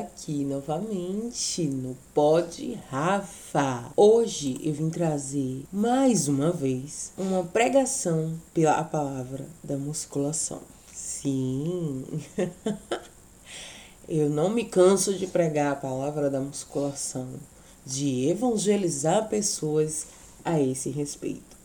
aqui novamente no Pod Rafa. Hoje eu vim trazer mais uma vez uma pregação pela palavra da musculação. Sim, eu não me canso de pregar a palavra da musculação, de evangelizar pessoas a esse respeito.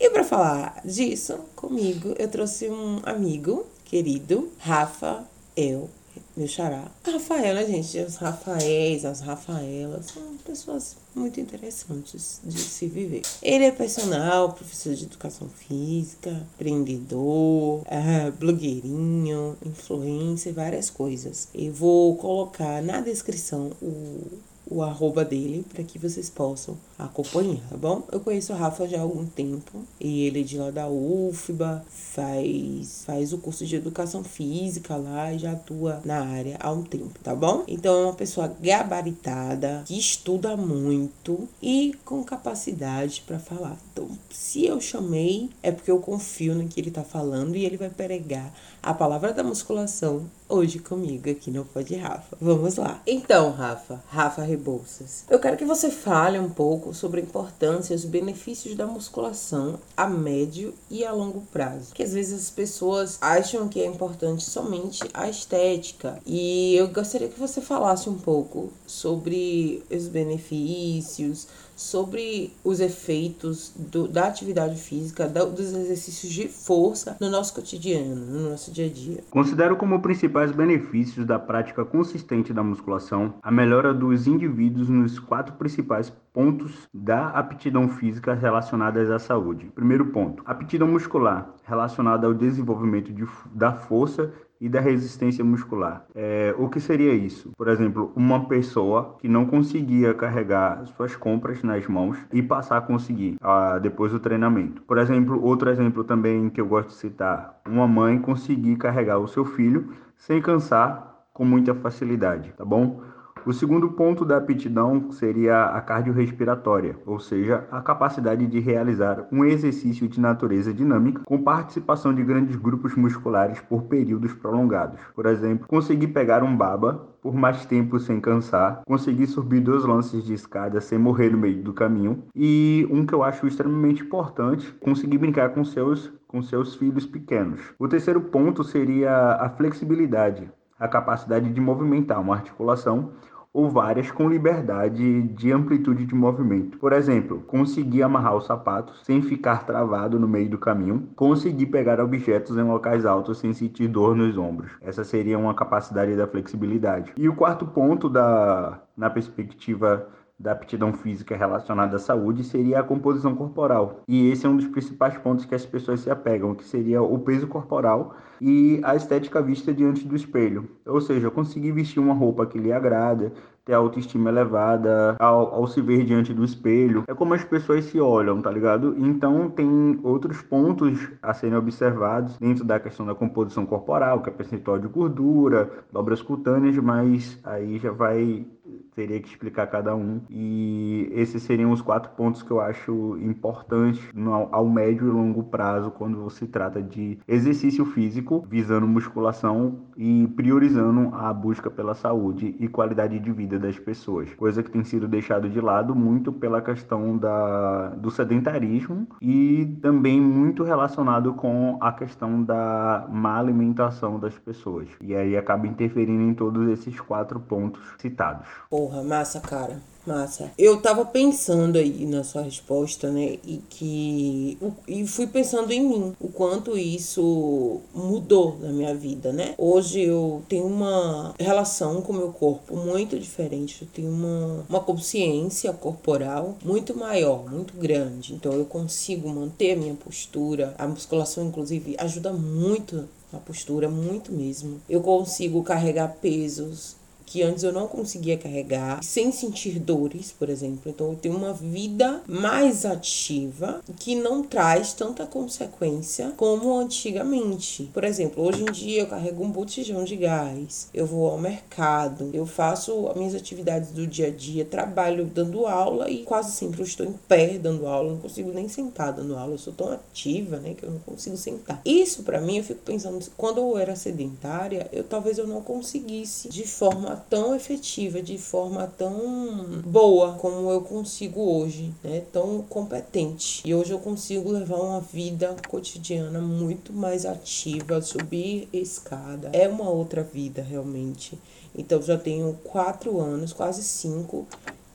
E para falar disso comigo, eu trouxe um amigo querido Rafael, meu xará. Rafael, né, gente? Os Rafaéis, as Rafaelas são pessoas muito interessantes de se viver. Ele é personal, professor de educação física, empreendedor, é, blogueirinho, influencer, várias coisas. Eu vou colocar na descrição o o arroba dele para que vocês possam acompanhar, tá bom? Eu conheço o Rafa já há algum tempo e ele é de lá da UFBA, faz, faz o curso de educação física lá e já atua na área há um tempo, tá bom? Então é uma pessoa gabaritada, que estuda muito e com capacidade para falar. Então, se eu chamei, é porque eu confio no que ele tá falando e ele vai pregar a palavra da musculação hoje comigo aqui no Pod Rafa. Vamos lá. Então, Rafa, Rafa Rebouças, eu quero que você fale um pouco sobre a importância e os benefícios da musculação a médio e a longo prazo. Que às vezes as pessoas acham que é importante somente a estética. E eu gostaria que você falasse um pouco sobre os benefícios, sobre os efeitos do, da atividade física, da, dos exercícios de força no nosso cotidiano, no nosso dia a dia. Considero como principais benefícios da prática consistente da musculação a melhora dos indivíduos nos quatro principais pontos da aptidão física relacionadas à saúde. Primeiro ponto: aptidão muscular relacionada ao desenvolvimento de, da força e da resistência muscular. É, o que seria isso? Por exemplo, uma pessoa que não conseguia carregar suas compras nas mãos e passar a conseguir ah, depois do treinamento. Por exemplo, outro exemplo também que eu gosto de citar: uma mãe conseguir carregar o seu filho sem cansar com muita facilidade, tá bom? O segundo ponto da aptidão seria a cardiorrespiratória, ou seja, a capacidade de realizar um exercício de natureza dinâmica com participação de grandes grupos musculares por períodos prolongados. Por exemplo, conseguir pegar um baba por mais tempo sem cansar, conseguir subir dois lances de escada sem morrer no meio do caminho e um que eu acho extremamente importante, conseguir brincar com seus com seus filhos pequenos. O terceiro ponto seria a flexibilidade, a capacidade de movimentar uma articulação ou várias com liberdade de amplitude de movimento. Por exemplo, conseguir amarrar os sapatos sem ficar travado no meio do caminho, conseguir pegar objetos em locais altos sem sentir dor nos ombros. Essa seria uma capacidade da flexibilidade. E o quarto ponto da na perspectiva da aptidão física relacionada à saúde seria a composição corporal. E esse é um dos principais pontos que as pessoas se apegam, que seria o peso corporal e a estética vista diante do espelho. Ou seja, conseguir vestir uma roupa que lhe agrada, ter autoestima elevada ao, ao, se ver diante do espelho. É como as pessoas se olham, tá ligado? Então tem outros pontos a serem observados dentro da questão da composição corporal, que é percentual de gordura, dobras cutâneas, mas aí já vai teria que explicar cada um. E esses seriam os quatro pontos que eu acho importantes no, ao médio e longo prazo quando se trata de exercício físico, visando musculação e priorizando a busca pela saúde e qualidade de vida das pessoas. Coisa que tem sido deixado de lado muito pela questão da, do sedentarismo e também muito relacionado com a questão da má alimentação das pessoas. E aí acaba interferindo em todos esses quatro pontos citados. Porra, massa, cara. Massa. Eu tava pensando aí na sua resposta, né? E que. E fui pensando em mim, o quanto isso mudou na minha vida, né? Hoje eu tenho uma relação com o meu corpo muito diferente. Eu tenho uma, uma consciência corporal muito maior, muito grande. Então eu consigo manter a minha postura. A musculação, inclusive, ajuda muito a postura, muito mesmo. Eu consigo carregar pesos que antes eu não conseguia carregar, sem sentir dores, por exemplo. Então eu tenho uma vida mais ativa que não traz tanta consequência como antigamente. Por exemplo, hoje em dia eu carrego um botijão de gás, eu vou ao mercado, eu faço as minhas atividades do dia a dia, trabalho dando aula e quase sempre eu estou em pé dando aula, não consigo nem sentar dando aula, eu sou tão ativa, né, que eu não consigo sentar. Isso para mim eu fico pensando, quando eu era sedentária, eu talvez eu não conseguisse de forma tão efetiva, de forma tão boa como eu consigo hoje, né? Tão competente. E hoje eu consigo levar uma vida cotidiana muito mais ativa, subir escada. É uma outra vida realmente. Então já tenho quatro anos, quase cinco,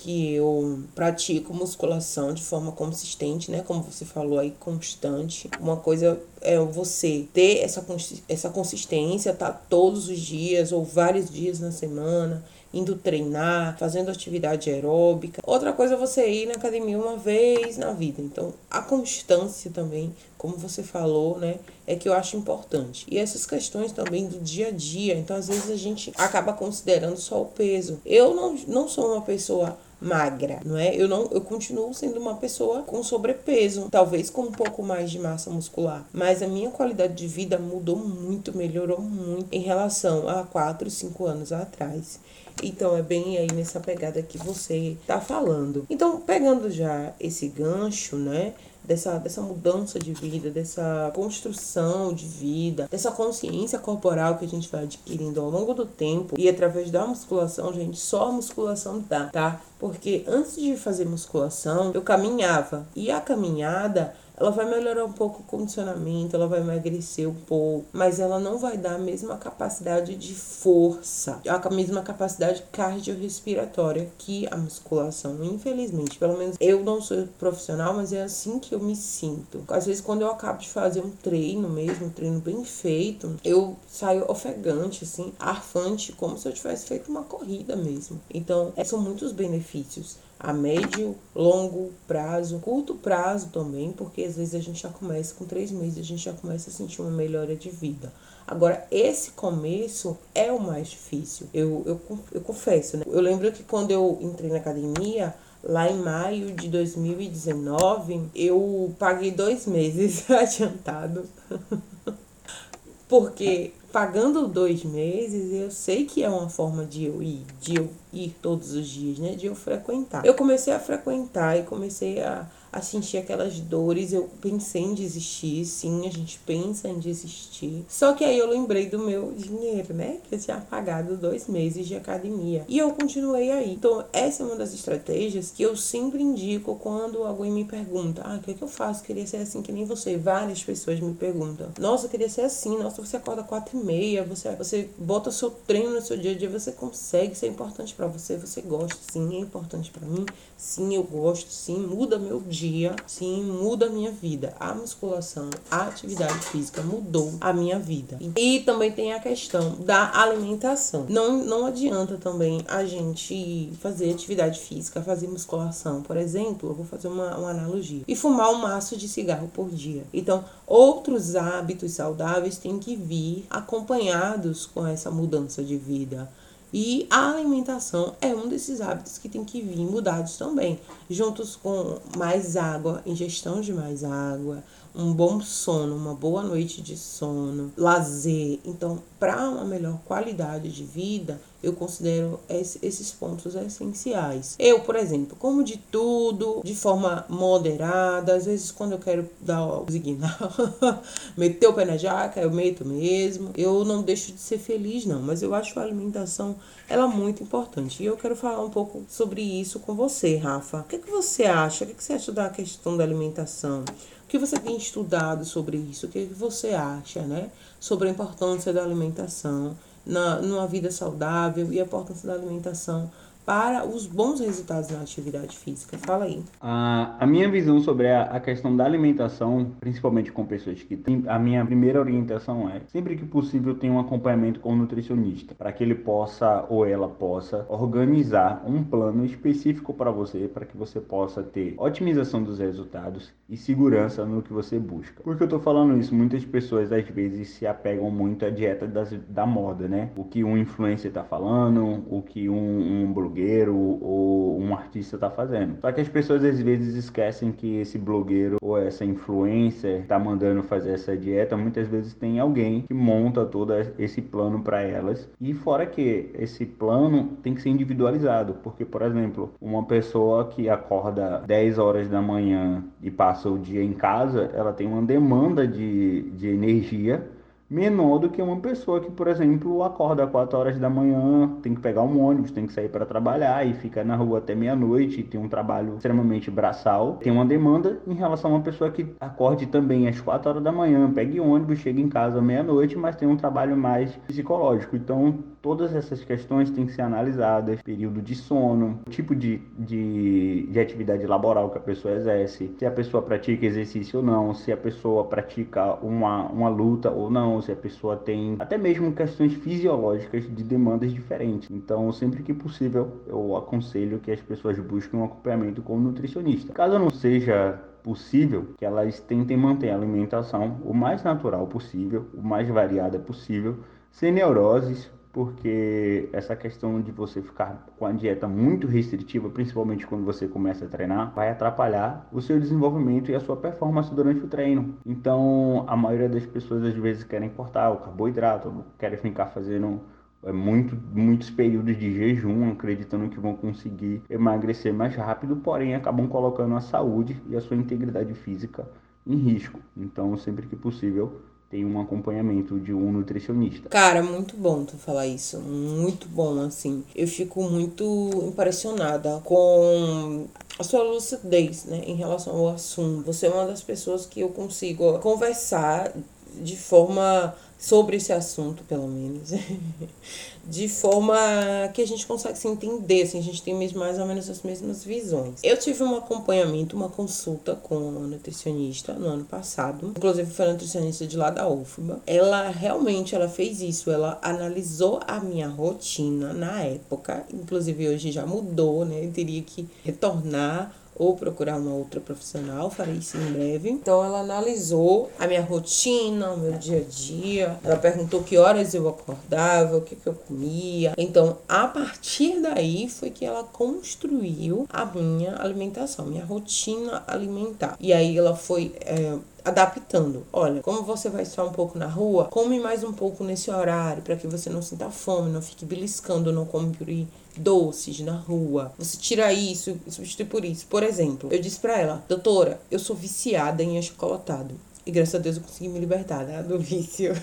que eu pratico musculação de forma consistente, né? Como você falou aí, constante. Uma coisa é você ter essa, essa consistência, tá todos os dias ou vários dias na semana indo treinar, fazendo atividade aeróbica. Outra coisa é você ir na academia uma vez na vida. Então, a constância também, como você falou, né, é que eu acho importante. E essas questões também do dia a dia. Então, às vezes a gente acaba considerando só o peso. Eu não, não sou uma pessoa magra, não é? Eu não, eu continuo sendo uma pessoa com sobrepeso, talvez com um pouco mais de massa muscular, mas a minha qualidade de vida mudou muito, melhorou muito em relação a 4, 5 anos atrás. Então é bem aí nessa pegada que você tá falando. Então, pegando já esse gancho, né? Dessa, dessa mudança de vida, dessa construção de vida, dessa consciência corporal que a gente vai adquirindo ao longo do tempo e através da musculação, gente, só a musculação dá, tá? Porque antes de fazer musculação, eu caminhava e a caminhada ela vai melhorar um pouco o condicionamento, ela vai emagrecer um pouco, mas ela não vai dar a mesma capacidade de força, a mesma capacidade cardiorrespiratória que a musculação, infelizmente. Pelo menos eu não sou profissional, mas é assim que eu me sinto. Às vezes, quando eu acabo de fazer um treino mesmo, um treino bem feito, eu saio ofegante, assim, arfante, como se eu tivesse feito uma corrida mesmo. Então, são muitos benefícios a médio, longo prazo, curto prazo também, porque às vezes a gente já começa com três meses, a gente já começa a sentir uma melhora de vida. Agora, esse começo é o mais difícil, eu, eu, eu confesso, né? Eu lembro que quando eu entrei na academia, lá em maio de 2019, eu paguei dois meses adiantado. porque pagando dois meses, eu sei que é uma forma de eu ir, de eu ir todos os dias, né? De eu frequentar. Eu comecei a frequentar e comecei a a sentir aquelas dores, eu pensei em desistir, sim, a gente pensa em desistir. Só que aí eu lembrei do meu dinheiro, né? Que eu tinha pagado dois meses de academia. E eu continuei aí. Então, essa é uma das estratégias que eu sempre indico quando alguém me pergunta: Ah, o que, é que eu faço? Queria ser assim que nem você. Várias pessoas me perguntam: Nossa, eu queria ser assim. Nossa, você acorda quatro e meia, você, você bota seu treino no seu dia a dia, você consegue, isso é importante para você, você gosta, sim, é importante para mim, sim, eu gosto, sim, muda meu dia sim, muda a minha vida. A musculação, a atividade física mudou a minha vida. E também tem a questão da alimentação. Não, não adianta também a gente fazer atividade física, fazer musculação, por exemplo, eu vou fazer uma, uma analogia, e fumar um maço de cigarro por dia. Então, outros hábitos saudáveis têm que vir acompanhados com essa mudança de vida. E a alimentação é um desses hábitos que tem que vir mudados também, juntos com mais água, ingestão de mais água, um bom sono, uma boa noite de sono, lazer. Então, para uma melhor qualidade de vida, eu considero esses pontos essenciais. Eu, por exemplo, como de tudo, de forma moderada. Às vezes, quando eu quero dar o signal, meter o pé na jaca, eu meto mesmo. Eu não deixo de ser feliz, não. Mas eu acho a alimentação ela muito importante. E eu quero falar um pouco sobre isso com você, Rafa. O que, é que você acha? O que, é que você acha da questão da alimentação? Que você tem estudado sobre isso? O que você acha, né? Sobre a importância da alimentação na, numa vida saudável e a importância da alimentação para os bons resultados na atividade física? Fala aí. A, a minha visão sobre a, a, questão da alimentação, principalmente com pessoas que têm, a minha primeira orientação é, sempre que possível, ter um acompanhamento com o nutricionista, para que ele possa ou ela possa organizar um plano específico para você, para que você possa ter otimização dos resultados e segurança no que você busca. Por que eu estou falando isso? Muitas pessoas às vezes se apegam muito à dieta das, da moda, né? O que um influencer está falando, o que um, um blogueiro ou um artista está fazendo. Só que as pessoas às vezes esquecem que esse blogueiro ou essa influencer está mandando fazer essa dieta, muitas vezes tem alguém que monta todo esse plano para elas. E fora que esse plano tem que ser individualizado, porque por exemplo, uma pessoa que acorda 10 horas da manhã e passa o dia em casa, ela tem uma demanda de, de energia menor do que uma pessoa que, por exemplo, acorda às 4 horas da manhã, tem que pegar um ônibus, tem que sair para trabalhar e fica na rua até meia-noite, tem um trabalho extremamente braçal, tem uma demanda em relação a uma pessoa que acorde também às 4 horas da manhã, pegue ônibus, chega em casa meia-noite, mas tem um trabalho mais psicológico. Então, todas essas questões têm que ser analisadas, período de sono, tipo de, de, de atividade laboral que a pessoa exerce, se a pessoa pratica exercício ou não, se a pessoa pratica uma, uma luta ou não, se a pessoa tem até mesmo questões fisiológicas de demandas diferentes. Então, sempre que possível, eu aconselho que as pessoas busquem um acompanhamento com um nutricionista. Caso não seja possível, que elas tentem manter a alimentação o mais natural possível, o mais variada possível, sem neuroses, porque essa questão de você ficar com a dieta muito restritiva, principalmente quando você começa a treinar, vai atrapalhar o seu desenvolvimento e a sua performance durante o treino. Então, a maioria das pessoas às vezes querem cortar o carboidrato, querem ficar fazendo é, muito, muitos períodos de jejum, acreditando que vão conseguir emagrecer mais rápido, porém acabam colocando a saúde e a sua integridade física em risco. Então, sempre que possível, tem um acompanhamento de um nutricionista. Cara, muito bom tu falar isso. Muito bom, assim. Eu fico muito impressionada com a sua lucidez, né, em relação ao assunto. Você é uma das pessoas que eu consigo conversar de forma sobre esse assunto, pelo menos, de forma que a gente consegue se entender, assim, a gente tem mais ou menos as mesmas visões. Eu tive um acompanhamento, uma consulta com uma nutricionista no ano passado, inclusive foi a nutricionista de lá da UFBA. Ela realmente ela fez isso, ela analisou a minha rotina na época, inclusive hoje já mudou, né? Eu teria que retornar ou procurar uma outra profissional, farei isso em breve. Então ela analisou a minha rotina, o meu dia a dia. Ela perguntou que horas eu acordava, o que, que eu comia. Então, a partir daí foi que ela construiu a minha alimentação, minha rotina alimentar. E aí ela foi é, adaptando. Olha, como você vai estar um pouco na rua, come mais um pouco nesse horário para que você não sinta fome, não fique beliscando, não compre doces na rua. Você tira isso e substitui por isso. Por exemplo, eu disse para ela, doutora, eu sou viciada em achocolatado. E graças a Deus eu consegui me libertar né, do vício.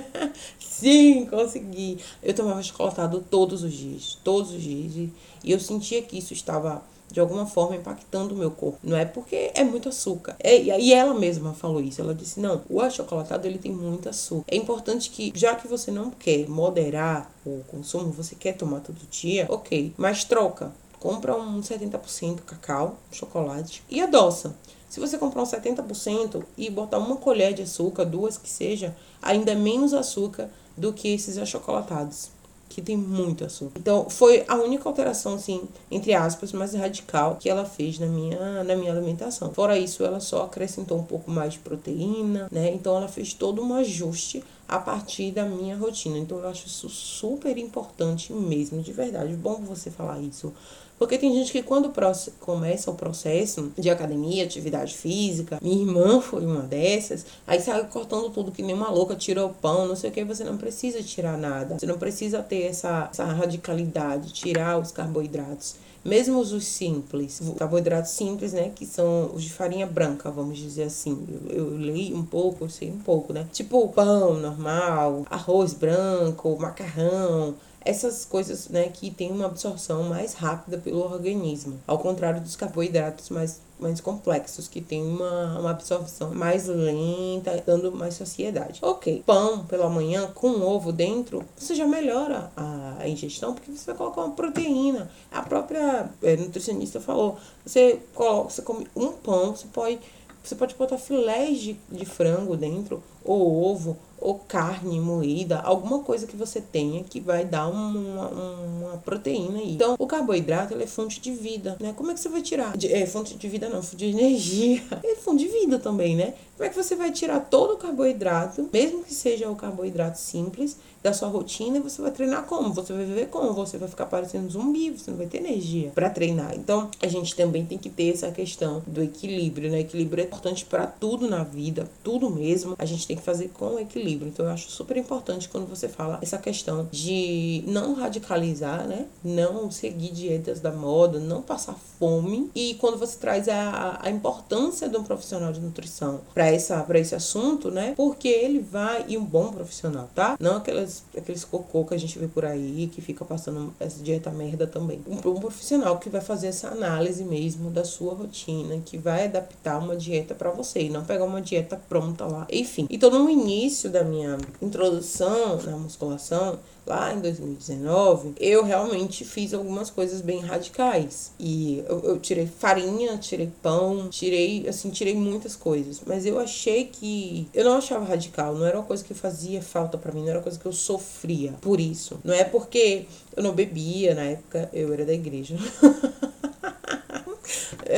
Sim, consegui. Eu tomava chocolatado todos os dias. Todos os dias. E eu sentia que isso estava de alguma forma impactando o meu corpo. Não é porque é muito açúcar. É, e ela mesma falou isso. Ela disse: não, o achocolatado ele tem muito açúcar. É importante que, já que você não quer moderar o consumo, você quer tomar todo dia, ok, mas troca. Compra um 70% cacau, chocolate e adoça. Se você comprar um 70% e botar uma colher de açúcar, duas que seja, ainda é menos açúcar do que esses achocolatados que tem muito açúcar. Então, foi a única alteração, assim, entre aspas, mais radical que ela fez na minha, na minha alimentação. Fora isso, ela só acrescentou um pouco mais de proteína, né? Então, ela fez todo um ajuste a partir da minha rotina. Então, eu acho isso super importante mesmo, de verdade. Bom você falar isso porque tem gente que quando começa o processo de academia, atividade física, minha irmã foi uma dessas, aí sai cortando tudo que nem uma louca, tira o pão, não sei o que, você não precisa tirar nada. Você não precisa ter essa, essa radicalidade, tirar os carboidratos. Mesmo os simples, carboidratos simples, né? Que são os de farinha branca, vamos dizer assim. Eu, eu leio um pouco, eu sei um pouco, né? Tipo pão normal, arroz branco, macarrão, essas coisas, né, que tem uma absorção mais rápida pelo organismo, ao contrário dos carboidratos mais mais complexos, que tem uma, uma absorção mais lenta, dando mais saciedade. Ok, pão pela manhã com ovo dentro, você já melhora a, a ingestão, porque você vai colocar uma proteína. A própria é, nutricionista falou, você coloca, você come um pão, você pode, você pode botar filés de, de frango dentro, ou ovo, ou carne moída, alguma coisa que você tenha que vai dar uma, uma proteína aí. Então, o carboidrato é fonte de vida, né? Como é que você vai tirar? De, é fonte de vida não, fonte de energia. É fonte de vida também, né? Como é que você vai tirar todo o carboidrato, mesmo que seja o carboidrato simples, da sua rotina e você vai treinar como? Você vai viver como? Você vai ficar parecendo zumbi, você não vai ter energia para treinar. Então, a gente também tem que ter essa questão do equilíbrio, né? Equilíbrio é importante para tudo na vida, tudo mesmo. A gente tem que fazer com equilíbrio. Então, eu acho super importante quando você fala essa questão de não radicalizar, né? Não seguir dietas da moda, não passar fome. E quando você traz a, a importância de um profissional de nutrição para essa para esse assunto, né? Porque ele vai e um bom profissional, tá? Não aquelas aqueles cocô que a gente vê por aí que fica passando essa dieta merda também. Um, um profissional que vai fazer essa análise mesmo da sua rotina, que vai adaptar uma dieta para você e não pegar uma dieta pronta lá. Enfim, então no início da minha introdução na musculação, lá em 2019, eu realmente fiz algumas coisas bem radicais. E eu, eu, tirei farinha, tirei pão, tirei, assim, tirei muitas coisas. Mas eu achei que. Eu não achava radical, não era uma coisa que fazia falta para mim, não era uma coisa que eu sofria por isso. Não é porque eu não bebia na época, eu era da igreja.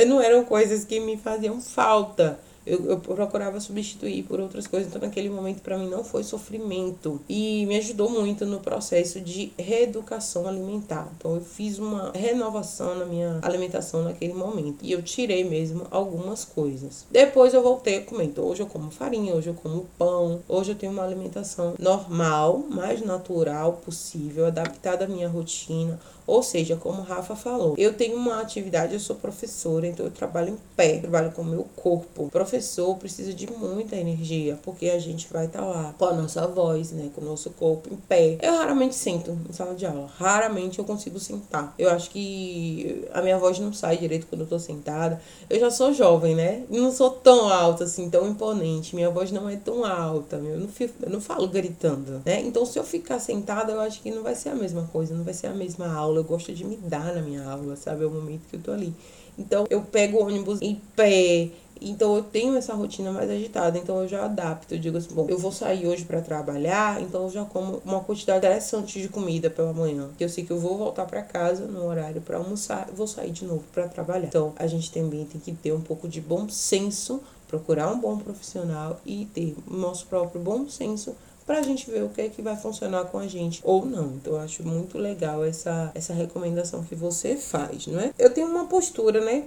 não eram coisas que me faziam falta eu, eu procurava substituir por outras coisas. Então, naquele momento, para mim, não foi sofrimento. E me ajudou muito no processo de reeducação alimentar. Então, eu fiz uma renovação na minha alimentação naquele momento. E eu tirei mesmo algumas coisas. Depois, eu voltei a comer. Então, hoje eu como farinha, hoje eu como pão. Hoje eu tenho uma alimentação normal, mais natural possível, adaptada à minha rotina. Ou seja, como Rafa falou, eu tenho uma atividade, eu sou professora, então eu trabalho em pé, trabalho com o meu corpo. Professor precisa de muita energia, porque a gente vai estar tá lá com a nossa voz, né, com o nosso corpo em pé. Eu raramente sento em sala de aula, raramente eu consigo sentar. Eu acho que a minha voz não sai direito quando eu tô sentada. Eu já sou jovem, né? Não sou tão alta assim, tão imponente. Minha voz não é tão alta, eu não, fico, eu não falo gritando, né? Então se eu ficar sentada, eu acho que não vai ser a mesma coisa, não vai ser a mesma aula aula, eu gosto de me dar na minha aula, sabe? É o momento que eu tô ali. Então, eu pego o ônibus em pé, então eu tenho essa rotina mais agitada, então eu já adapto. Eu digo assim, bom, eu vou sair hoje para trabalhar, então eu já como uma quantidade interessante de comida pela manhã. Que eu sei que eu vou voltar para casa no horário para almoçar, vou sair de novo para trabalhar. Então a gente também tem que ter um pouco de bom senso, procurar um bom profissional e ter nosso próprio bom senso para a gente ver o que é que vai funcionar com a gente ou não. Então eu acho muito legal essa, essa recomendação que você faz, não é? Eu tenho uma postura, né?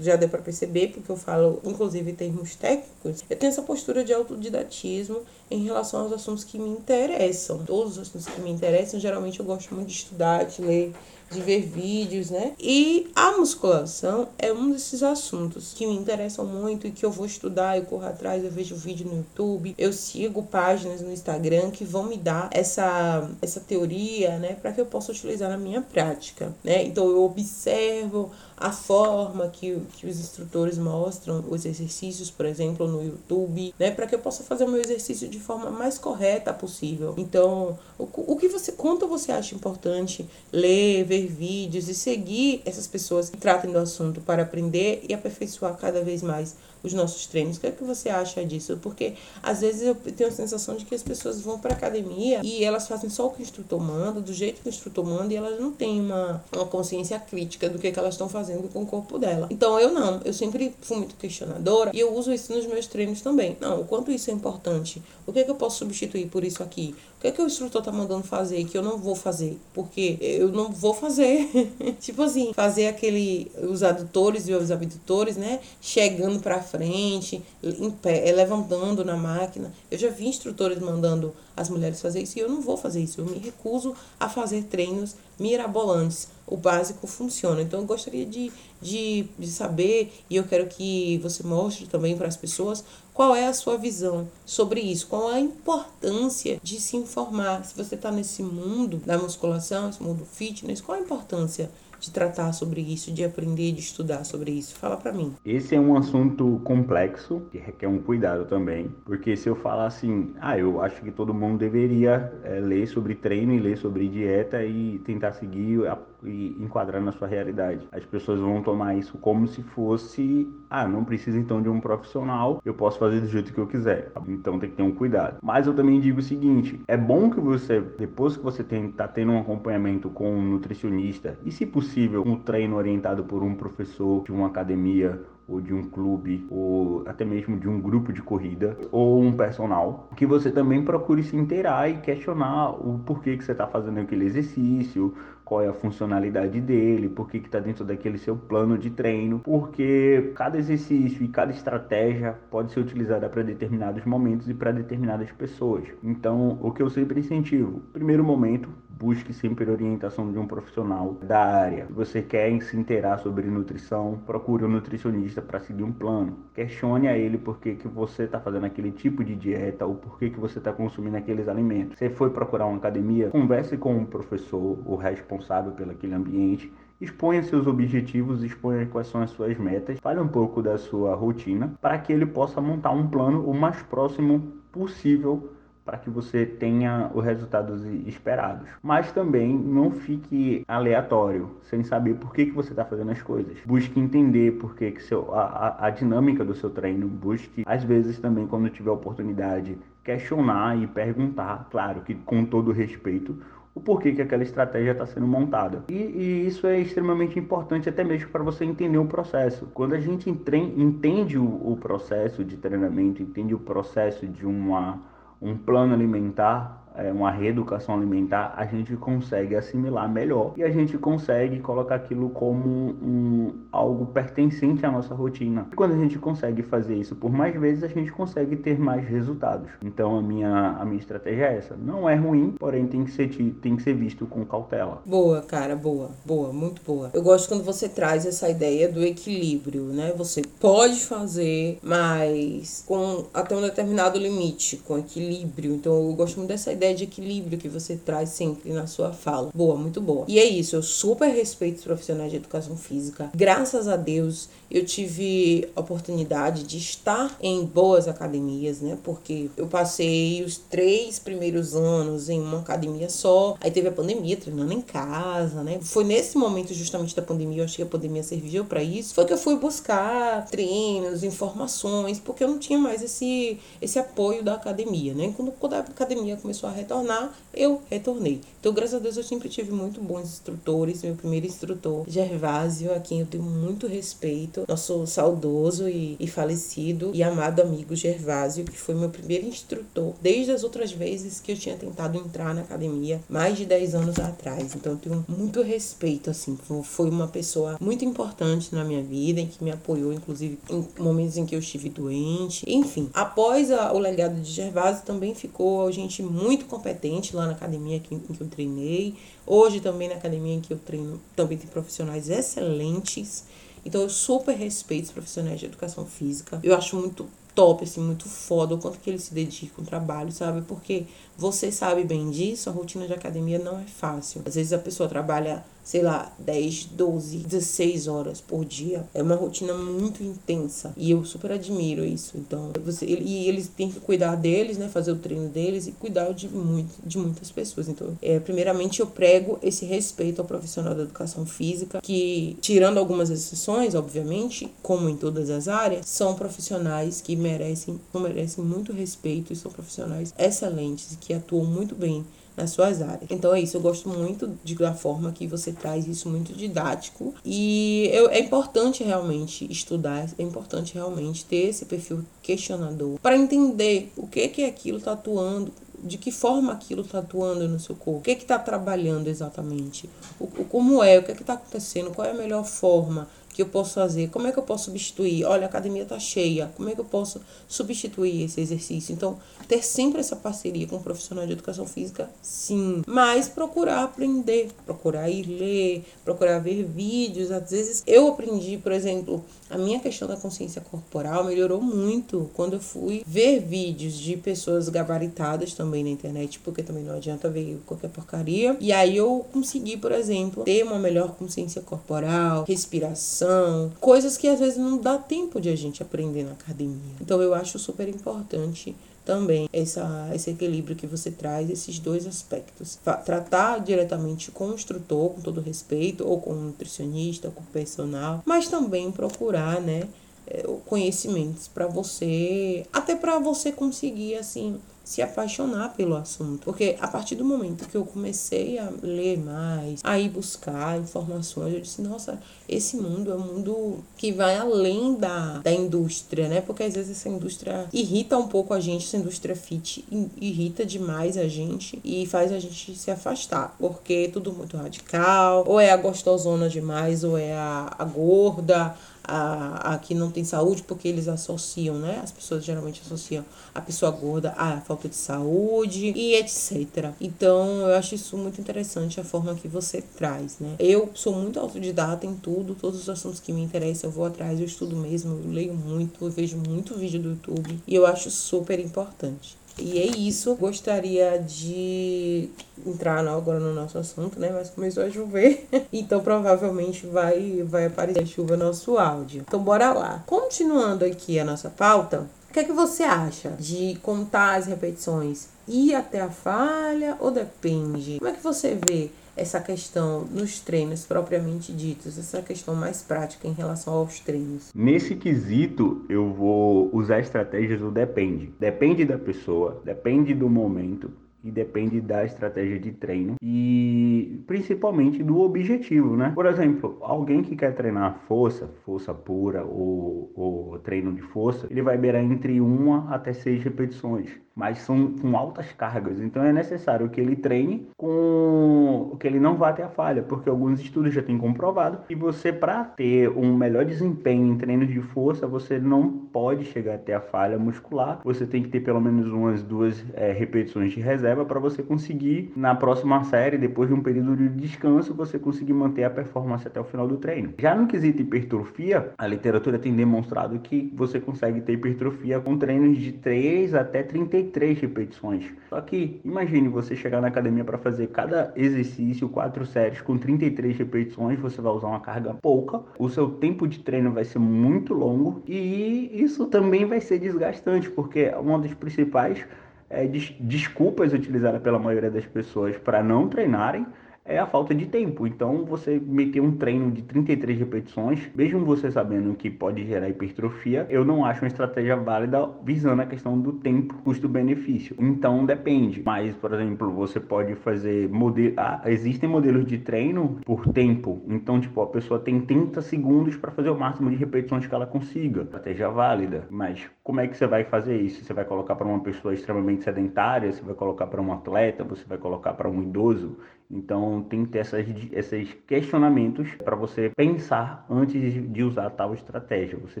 já deu para perceber, porque eu falo, inclusive, termos técnicos, eu tenho essa postura de autodidatismo em relação aos assuntos que me interessam. Todos os assuntos que me interessam, geralmente eu gosto muito de estudar, de ler, de ver vídeos, né? E a musculação é um desses assuntos que me interessam muito e que eu vou estudar, eu corro atrás, eu vejo vídeo no YouTube, eu sigo páginas no Instagram que vão me dar essa, essa teoria, né, para que eu possa utilizar na minha prática, né? Então eu observo a forma que, que os instrutores mostram os exercícios, por exemplo, no YouTube, né, para que eu possa fazer o meu exercício de forma mais correta possível. Então, o, o que você, quanto você acha importante ler, ver vídeos e seguir essas pessoas que tratem do assunto para aprender e aperfeiçoar cada vez mais os nossos treinos. O que é que você acha disso? Porque às vezes eu tenho a sensação de que as pessoas vão para academia e elas fazem só o que o instrutor manda, do jeito que o instrutor manda, e elas não têm uma, uma consciência crítica do que, é que elas estão fazendo com o corpo dela. Então eu não, eu sempre fui muito questionadora e eu uso isso nos meus treinos também. Não, o quanto isso é importante, o que é que eu posso substituir por isso aqui? Que é que o instrutor tá mandando fazer que eu não vou fazer? Porque eu não vou fazer. tipo assim, fazer aquele os adutores e os abdutores, né, chegando para frente, em pé, levantando na máquina. Eu já vi instrutores mandando as mulheres fazer isso e eu não vou fazer isso. Eu me recuso a fazer treinos mirabolantes o básico funciona. Então eu gostaria de, de, de saber, e eu quero que você mostre também para as pessoas qual é a sua visão sobre isso, qual é a importância de se informar. Se você está nesse mundo da musculação, esse mundo fitness, qual a importância de tratar sobre isso, de aprender, de estudar sobre isso? Fala para mim. Esse é um assunto complexo que requer um cuidado também, porque se eu falar assim, ah, eu acho que todo mundo deveria é, ler sobre treino e ler sobre dieta e tentar seguir a, e enquadrar na sua realidade, as pessoas vão tomar isso como se fosse, ah, não precisa então de um profissional, eu posso fazer do jeito que eu quiser. Então tem que ter um cuidado. Mas eu também digo o seguinte, é bom que você, depois que você tem, tá tendo um acompanhamento com um nutricionista e se possível possível um treino orientado por um professor de uma academia ou de um clube, ou até mesmo de um grupo de corrida, ou um personal, que você também procure se inteirar e questionar o porquê que você está fazendo aquele exercício, qual é a funcionalidade dele, por que está dentro daquele seu plano de treino, porque cada exercício e cada estratégia pode ser utilizada para determinados momentos e para determinadas pessoas. Então, o que eu sempre incentivo, primeiro momento, busque sempre orientação de um profissional da área. Se você quer se inteirar sobre nutrição, procure um nutricionista para seguir um plano. Questione a ele por que, que você está fazendo aquele tipo de dieta ou por que, que você está consumindo aqueles alimentos. Se foi procurar uma academia, converse com o professor, o responsável pelo aquele ambiente exponha seus objetivos, exponha quais são as suas metas, fale um pouco da sua rotina, para que ele possa montar um plano o mais próximo possível para que você tenha os resultados esperados. Mas também não fique aleatório, sem saber por que, que você está fazendo as coisas. Busque entender por que, que seu, a, a dinâmica do seu treino. Busque, às vezes, também, quando tiver oportunidade, questionar e perguntar, claro que com todo respeito, o porquê que aquela estratégia está sendo montada. E, e, isso é extremamente importante até mesmo para você entender o processo. Quando a gente entende o, o processo de treinamento, entende o processo de uma um plano alimentar é, uma reeducação alimentar, a gente consegue assimilar melhor e a gente consegue colocar aquilo como um, algo pertencente à nossa rotina. E quando a gente consegue fazer isso por mais vezes, a gente consegue ter mais resultados. Então a minha, a minha estratégia é essa. Não é ruim, porém tem que ser, tem que ser visto com cautela. Boa, cara, boa, boa, muito boa. Eu gosto quando você traz essa ideia do equilíbrio, né? Você pode fazer, mas com até um determinado limite, com equilíbrio. Então eu gosto muito dessa ideia ideia de equilíbrio que você traz sempre na sua fala. Boa, muito boa. E é isso, eu super respeito os profissionais de educação física. Graças a Deus, eu tive oportunidade de estar em boas academias, né? Porque eu passei os três primeiros anos em uma academia só, aí teve a pandemia, treinando em casa, né? Foi nesse momento justamente da pandemia, eu achei que a pandemia serviu para isso, foi que eu fui buscar treinos, informações, porque eu não tinha mais esse, esse apoio da academia, né? Quando, quando a academia começou a retornar, eu retornei. Então, graças a Deus, eu sempre tive muito bons instrutores. Meu primeiro instrutor, Gervásio, a quem eu tenho muito respeito, nosso saudoso e, e falecido e amado amigo Gervásio, que foi meu primeiro instrutor desde as outras vezes que eu tinha tentado entrar na academia, mais de 10 anos atrás. Então, eu tenho muito respeito, assim. Foi uma pessoa muito importante na minha vida, em que me apoiou, inclusive, em momentos em que eu estive doente. Enfim, após a, o legado de Gervásio, também ficou gente muito competente lá na academia que, em que eu treinei. Hoje também na academia em que eu treino também tem profissionais excelentes. Então eu super respeito os profissionais de educação física. Eu acho muito top, assim, muito foda o quanto que eles se dedicam ao trabalho, sabe? Porque você sabe bem disso, a rotina de academia não é fácil. Às vezes a pessoa trabalha sei lá, 10, 12, 16 horas por dia. É uma rotina muito intensa. E eu super admiro isso. Então, você, e eles têm que cuidar deles, né? Fazer o treino deles e cuidar de, muito, de muitas pessoas. Então, é, primeiramente, eu prego esse respeito ao profissional da educação física, que, tirando algumas exceções, obviamente, como em todas as áreas, são profissionais que merecem, merecem muito respeito e são profissionais excelentes que atuam muito bem nas suas áreas. Então é isso, eu gosto muito de, da forma que você traz isso muito didático e eu, é importante realmente estudar, é importante realmente ter esse perfil questionador para entender o que que aquilo está atuando, de que forma aquilo está atuando no seu corpo, o que está trabalhando exatamente, o, o, como é, o que está acontecendo, qual é a melhor forma que eu posso fazer? Como é que eu posso substituir? Olha, a academia tá cheia. Como é que eu posso substituir esse exercício? Então, ter sempre essa parceria com um profissional de educação física, sim. Mas procurar aprender, procurar ir ler, procurar ver vídeos. Às vezes eu aprendi, por exemplo, a minha questão da consciência corporal melhorou muito quando eu fui ver vídeos de pessoas gabaritadas também na internet, porque também não adianta ver qualquer porcaria. E aí eu consegui, por exemplo, ter uma melhor consciência corporal, respiração, coisas que às vezes não dá tempo de a gente aprender na academia. Então eu acho super importante também essa, esse equilíbrio que você traz, esses dois aspectos. Tratar diretamente com o instrutor, com todo respeito, ou com o nutricionista, com o personal, mas também procurar, né, eh, conhecimentos para você, até para você conseguir, assim, se apaixonar pelo assunto. Porque a partir do momento que eu comecei a ler mais, a ir buscar informações, eu disse, nossa, esse mundo é um mundo que vai além da, da indústria, né? Porque às vezes essa indústria irrita um pouco a gente, essa indústria fit irrita demais a gente e faz a gente se afastar. Porque é tudo muito radical, ou é a gostosona demais, ou é a, a gorda, a, a que não tem saúde, porque eles associam, né? As pessoas geralmente associam a pessoa gorda à falta de saúde e etc. Então, eu acho isso muito interessante a forma que você traz, né? Eu sou muito autodidata em tudo, todos os assuntos que me interessam, eu vou atrás, eu estudo mesmo, eu leio muito, eu vejo muito vídeo do YouTube e eu acho super importante. E é isso. Gostaria de entrar agora no nosso assunto, né? Mas começou a chover. Então provavelmente vai, vai aparecer chuva no nosso áudio. Então bora lá. Continuando aqui a nossa pauta. O que é que você acha de contar as repetições? Ir até a falha ou depende? Como é que você vê essa questão nos treinos propriamente ditos, essa questão mais prática em relação aos treinos? Nesse quesito, eu vou usar estratégias do depende. Depende da pessoa, depende do momento, e depende da estratégia de treino e principalmente do objetivo, né? Por exemplo, alguém que quer treinar força, força pura ou, ou treino de força, ele vai beirar entre uma até seis repetições mas são com altas cargas. Então é necessário que ele treine com que ele não vá até a falha, porque alguns estudos já têm comprovado que você para ter um melhor desempenho em treinos de força, você não pode chegar até a falha muscular. Você tem que ter pelo menos umas duas é, repetições de reserva para você conseguir na próxima série, depois de um período de descanso, você conseguir manter a performance até o final do treino. Já no quesito hipertrofia, a literatura tem demonstrado que você consegue ter hipertrofia com treinos de 3 até 30 33 repetições. Só que imagine você chegar na academia para fazer cada exercício, quatro séries com 33 repetições, você vai usar uma carga pouca, o seu tempo de treino vai ser muito longo e isso também vai ser desgastante, porque uma das principais é, des desculpas utilizadas pela maioria das pessoas para não treinarem é a falta de tempo. Então, você meter um treino de 33 repetições, mesmo você sabendo que pode gerar hipertrofia, eu não acho uma estratégia válida visando a questão do tempo, custo-benefício. Então, depende. Mas, por exemplo, você pode fazer modelo. Ah, existem modelos de treino por tempo. Então, tipo, a pessoa tem 30 segundos para fazer o máximo de repetições que ela consiga. Estratégia válida. Mas como é que você vai fazer isso? Você vai colocar para uma pessoa extremamente sedentária? Você vai colocar para um atleta? Você vai colocar para um idoso? Então tem que ter essas, esses questionamentos para você pensar antes de usar tal estratégia. Você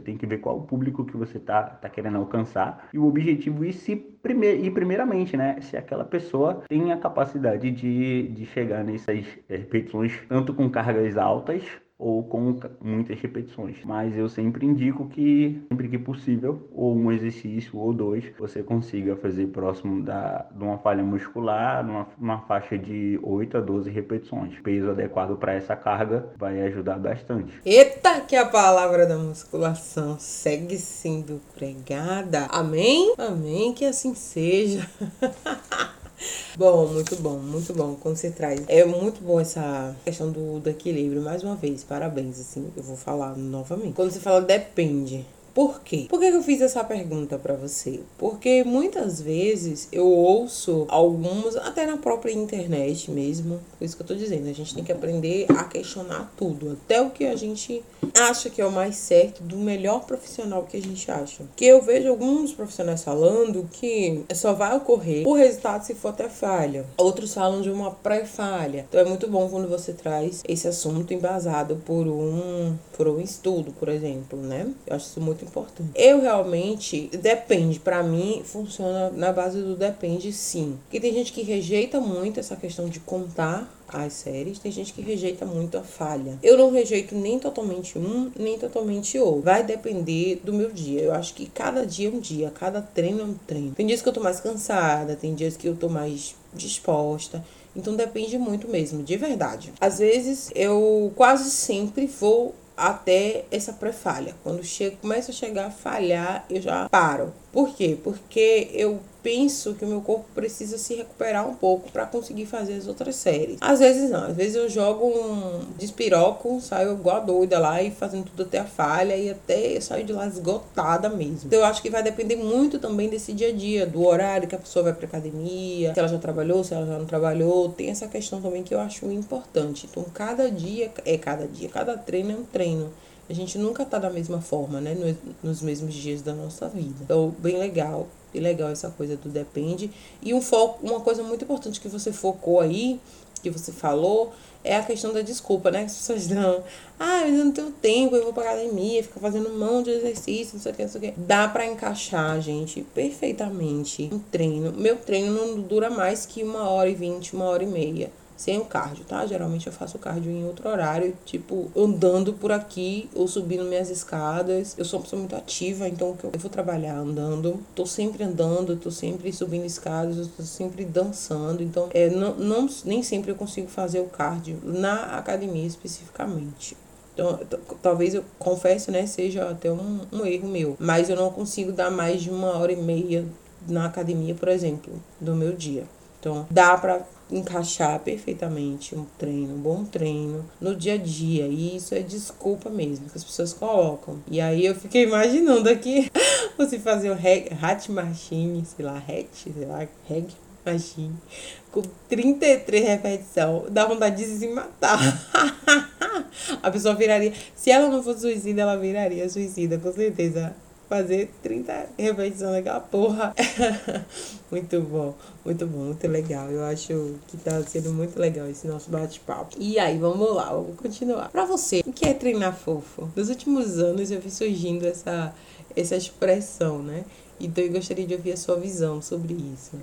tem que ver qual o público que você está tá querendo alcançar e o objetivo e se primeir, e primeiramente, né, se aquela pessoa tem a capacidade de, de chegar nessas repetições tanto com cargas altas ou com muitas repetições. Mas eu sempre indico que, sempre que possível, ou um exercício ou dois, você consiga fazer próximo da, de uma falha muscular, numa, faixa de 8 a 12 repetições. Peso adequado para essa carga vai ajudar bastante. Eita, que a palavra da musculação segue sendo pregada. Amém? Amém, que assim seja. Bom, muito bom, muito bom quando você traz. É muito bom essa questão do, do equilíbrio. Mais uma vez, parabéns, assim, eu vou falar novamente. Quando você fala depende, Por quê? Por que eu fiz essa pergunta para você? Porque muitas vezes eu ouço alguns, até na própria internet mesmo, por isso que eu tô dizendo, a gente tem que aprender a questionar tudo, até o que a gente acha que é o mais certo do melhor profissional que a gente acha. Que eu vejo alguns profissionais falando que só vai ocorrer o resultado se for até falha. Outros falam de uma pré-falha. Então é muito bom quando você traz esse assunto embasado por um, por um estudo, por exemplo, né? Eu acho isso muito importante. Eu realmente, depende, para mim funciona na base do depende sim. Porque tem gente que rejeita muito essa questão de contar as séries, tem gente que rejeita muito a falha. Eu não rejeito nem totalmente um, nem totalmente outro. Vai depender do meu dia. Eu acho que cada dia é um dia, cada treino é um treino. Tem dias que eu tô mais cansada, tem dias que eu tô mais disposta. Então depende muito mesmo, de verdade. Às vezes eu quase sempre vou até essa pré-falha. Quando chega, começa a chegar a falhar, eu já paro. Por quê? Porque eu penso que o meu corpo precisa se recuperar um pouco para conseguir fazer as outras séries. Às vezes não, às vezes eu jogo um despiroco, saio igual a doida lá e fazendo tudo até a falha e até eu saio de lá esgotada mesmo. Então eu acho que vai depender muito também desse dia a dia, do horário que a pessoa vai pra academia, se ela já trabalhou, se ela já não trabalhou. Tem essa questão também que eu acho importante. Então cada dia é cada dia, cada treino é um treino. A gente nunca tá da mesma forma, né? Nos, mesmos dias da nossa vida. Então, bem legal. E legal essa coisa do depende. E um foco, uma coisa muito importante que você focou aí, que você falou, é a questão da desculpa, né? Que as pessoas dão. Ah, mas eu não tenho tempo, eu vou pra academia, ficar fazendo um monte de exercício, não sei o que, não sei o que. Dá pra encaixar, gente, perfeitamente um treino. Meu treino não dura mais que uma hora e vinte, uma hora e meia sem o cardio, tá? Geralmente eu faço cardio em outro horário, tipo, andando por aqui ou subindo minhas escadas. Eu sou uma pessoa muito ativa, então eu vou trabalhar andando. Tô sempre andando, tô sempre subindo escadas, eu tô sempre dançando. Então, é, não, não, nem sempre eu consigo fazer o cardio na academia especificamente. Então, talvez eu confesso, né, seja até um, um erro meu. Mas eu não consigo dar mais de uma hora e meia na academia, por exemplo, do meu dia. Então, dá pra encaixar perfeitamente um treino, um bom treino no dia a dia. E isso é desculpa mesmo que as pessoas colocam. E aí eu fiquei imaginando aqui você fazer o hat machine, sei lá, hat, sei lá, reg machine, com 33 repetições, dá vontade de se matar. a pessoa viraria, se ela não fosse suicida, ela viraria suicida, com certeza fazer 30 repetições daquela porra. muito bom, muito bom, muito legal. Eu acho que tá sendo muito legal esse nosso bate-papo. E aí, vamos lá, vamos continuar. Pra você, o que é treinar fofo? Nos últimos anos eu vi surgindo essa, essa expressão, né? Então eu gostaria de ouvir a sua visão sobre isso.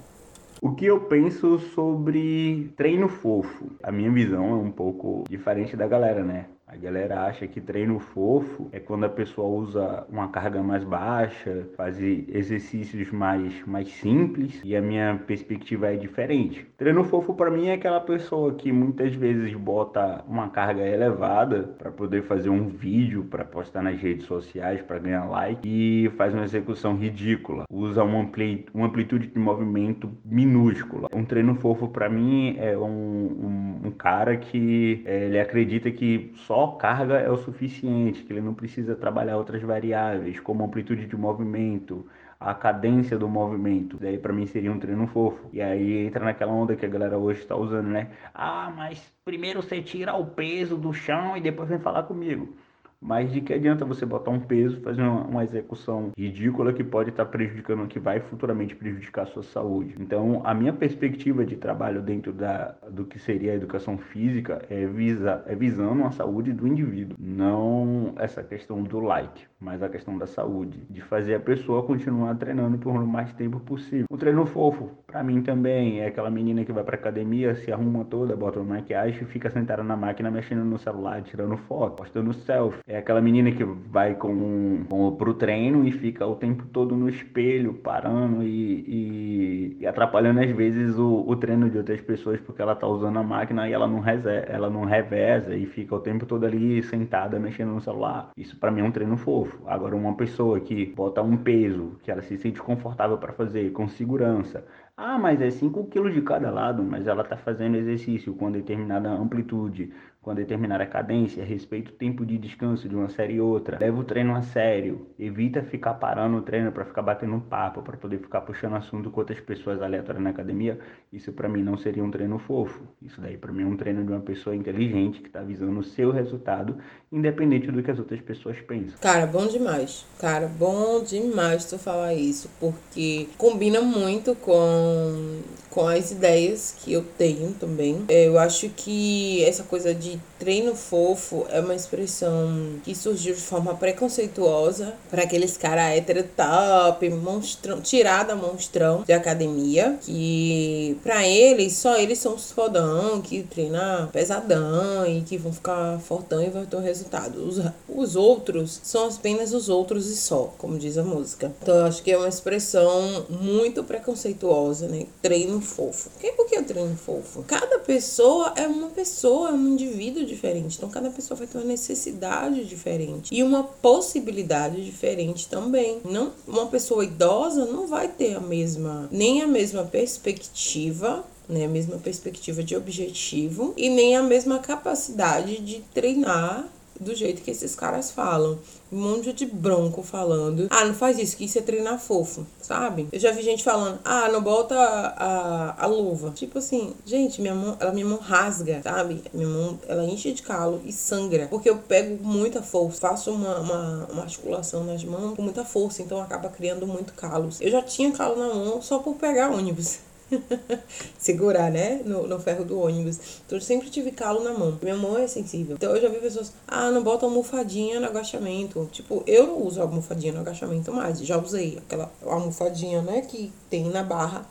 O que eu penso sobre treino fofo? A minha visão é um pouco diferente da galera, né? A galera acha que treino fofo é quando a pessoa usa uma carga mais baixa, faz exercícios mais, mais simples e a minha perspectiva é diferente. Treino fofo para mim é aquela pessoa que muitas vezes bota uma carga elevada para poder fazer um vídeo para postar nas redes sociais para ganhar like e faz uma execução ridícula, usa uma, ampli uma amplitude de movimento minúscula. Um treino fofo para mim é um, um, um cara que é, ele acredita que só só carga é o suficiente, que ele não precisa trabalhar outras variáveis, como amplitude de movimento, a cadência do movimento. Daí para mim seria um treino fofo. E aí entra naquela onda que a galera hoje está usando, né? Ah, mas primeiro você tira o peso do chão e depois vem falar comigo. Mas de que adianta você botar um peso, fazer uma, uma execução ridícula que pode estar tá prejudicando, que vai futuramente prejudicar a sua saúde. Então, a minha perspectiva de trabalho dentro da, do que seria a educação física é, visa, é visando a saúde do indivíduo, não essa questão do like, mas a questão da saúde, de fazer a pessoa continuar treinando por o mais tempo possível. O treino fofo, para mim também, é aquela menina que vai pra academia, se arruma toda, bota uma maquiagem e fica sentada na máquina mexendo no celular, tirando foto, postando selfie é aquela menina que vai com, com pro treino e fica o tempo todo no espelho, parando e, e, e atrapalhando às vezes o, o, treino de outras pessoas porque ela tá usando a máquina e ela não, reserva, ela não reveza e fica o tempo todo ali sentada mexendo no celular. Isso para mim é um treino fofo. Agora uma pessoa que bota um peso que ela se sente confortável para fazer, com segurança, Ah, mas é 5 quilos de cada lado, mas ela está fazendo exercício com determinada amplitude, com determinada cadência, respeita o tempo de descanso de uma série e outra, leva o treino a sério, evita ficar parando o treino para ficar batendo um papo, para poder ficar puxando assunto com outras pessoas aleatórias na academia. Isso para mim não seria um treino fofo. Isso daí para mim é um treino de uma pessoa inteligente que está visando o seu resultado, independente do que as outras pessoas pensam. Cara, bom demais. Cara, bom demais tu falar isso, porque combina muito com com as ideias que eu tenho também. Eu acho que essa coisa de treino fofo é uma expressão que surgiu de forma preconceituosa para aqueles caras hétero top, monstrão, tirada monstrão de academia, que para eles só eles são os fodão, que treina pesadão e que vão ficar fortão e vai ter o resultado. Os, os outros são apenas os outros e só, como diz a música. Então eu acho que é uma expressão muito preconceituosa, né? Treino fofo. Por que o treino fofo? Cada pessoa é uma pessoa, é um indivíduo diferente. Então, cada pessoa vai ter uma necessidade diferente e uma possibilidade diferente também. Não, uma pessoa idosa não vai ter a mesma, nem a mesma perspectiva né, a mesma perspectiva de objetivo e nem a mesma capacidade de treinar do jeito que esses caras falam. Um monte de bronco falando. Ah, não faz isso, que isso é treinar fofo, sabe? Eu já vi gente falando, ah, não bota a, a, a luva. Tipo assim, gente, minha mão, ela minha mão rasga, sabe? Minha mão, ela enche de calo e sangra. Porque eu pego muita força, faço uma, uma, uma articulação nas mãos com muita força, então acaba criando muito calos. Eu já tinha calo na mão só por pegar ônibus. segurar, né? No, no ferro do ônibus. Então eu sempre tive calo na mão. Minha mão é sensível. Então eu já vi pessoas, ah, não bota almofadinha no agachamento. Tipo, eu não uso almofadinha no agachamento mais. Já usei aquela almofadinha, né? Que tem na barra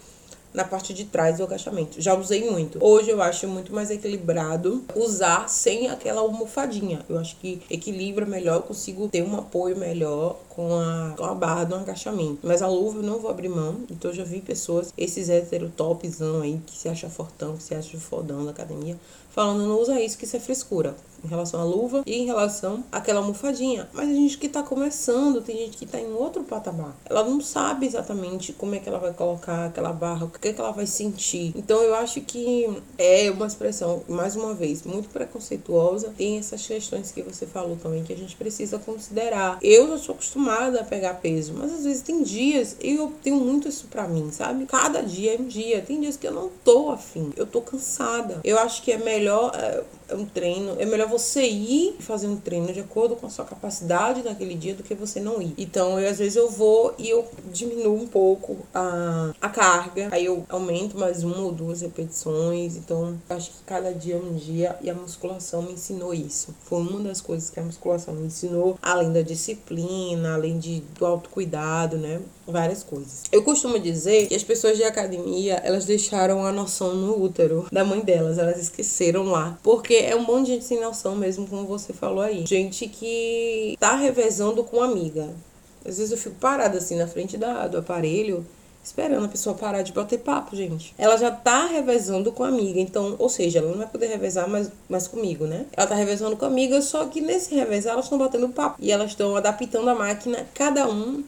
na parte de trás do agachamento. Já usei muito. Hoje eu acho muito mais equilibrado usar sem aquela almofadinha. Eu acho que equilibra melhor, eu consigo ter um apoio melhor com a, com a barra do agachamento. Mas a luva eu não vou abrir mão. Então eu já vi pessoas, esses heterotopzão aí, que se acha fortão, que se acha fodão da academia, falando não usa isso, que isso é frescura em relação à luva e em relação àquela almofadinha. Mas a gente que tá começando, tem gente que tá em outro patamar. Ela não sabe exatamente como é que ela vai colocar aquela barra, o que é que ela vai sentir. Então eu acho que é uma expressão, mais uma vez, muito preconceituosa. Tem essas questões que você falou também que a gente precisa considerar. Eu já sou acostumada a pegar peso, mas às vezes tem dias, eu tenho muito isso pra mim, sabe? Cada dia é um dia. Tem dias que eu não tô afim, eu tô cansada. Eu acho que é melhor é um treino, é melhor você ir fazer um treino de acordo com a sua capacidade naquele dia do que você não ir. Então, eu, às vezes eu vou e eu diminuo um pouco a, a carga, aí eu aumento mais uma ou duas repetições. Então, acho que cada dia é um dia e a musculação me ensinou isso. Foi uma das coisas que a musculação me ensinou, além da disciplina, além de, do autocuidado, né? Várias coisas. Eu costumo dizer que as pessoas de academia, elas deixaram a noção no útero da mãe delas, elas esqueceram lá. Porque é um monte de gente sem noção mesmo, como você falou aí. Gente que tá revezando com amiga. Às vezes eu fico parada assim na frente da, do aparelho, esperando a pessoa parar de bater papo, gente. Ela já tá revezando com a amiga, então, ou seja, ela não vai poder revezar mais, mais comigo, né? Ela tá revezando com a amiga, só que nesse revezar elas estão batendo papo. E elas estão adaptando a máquina, cada um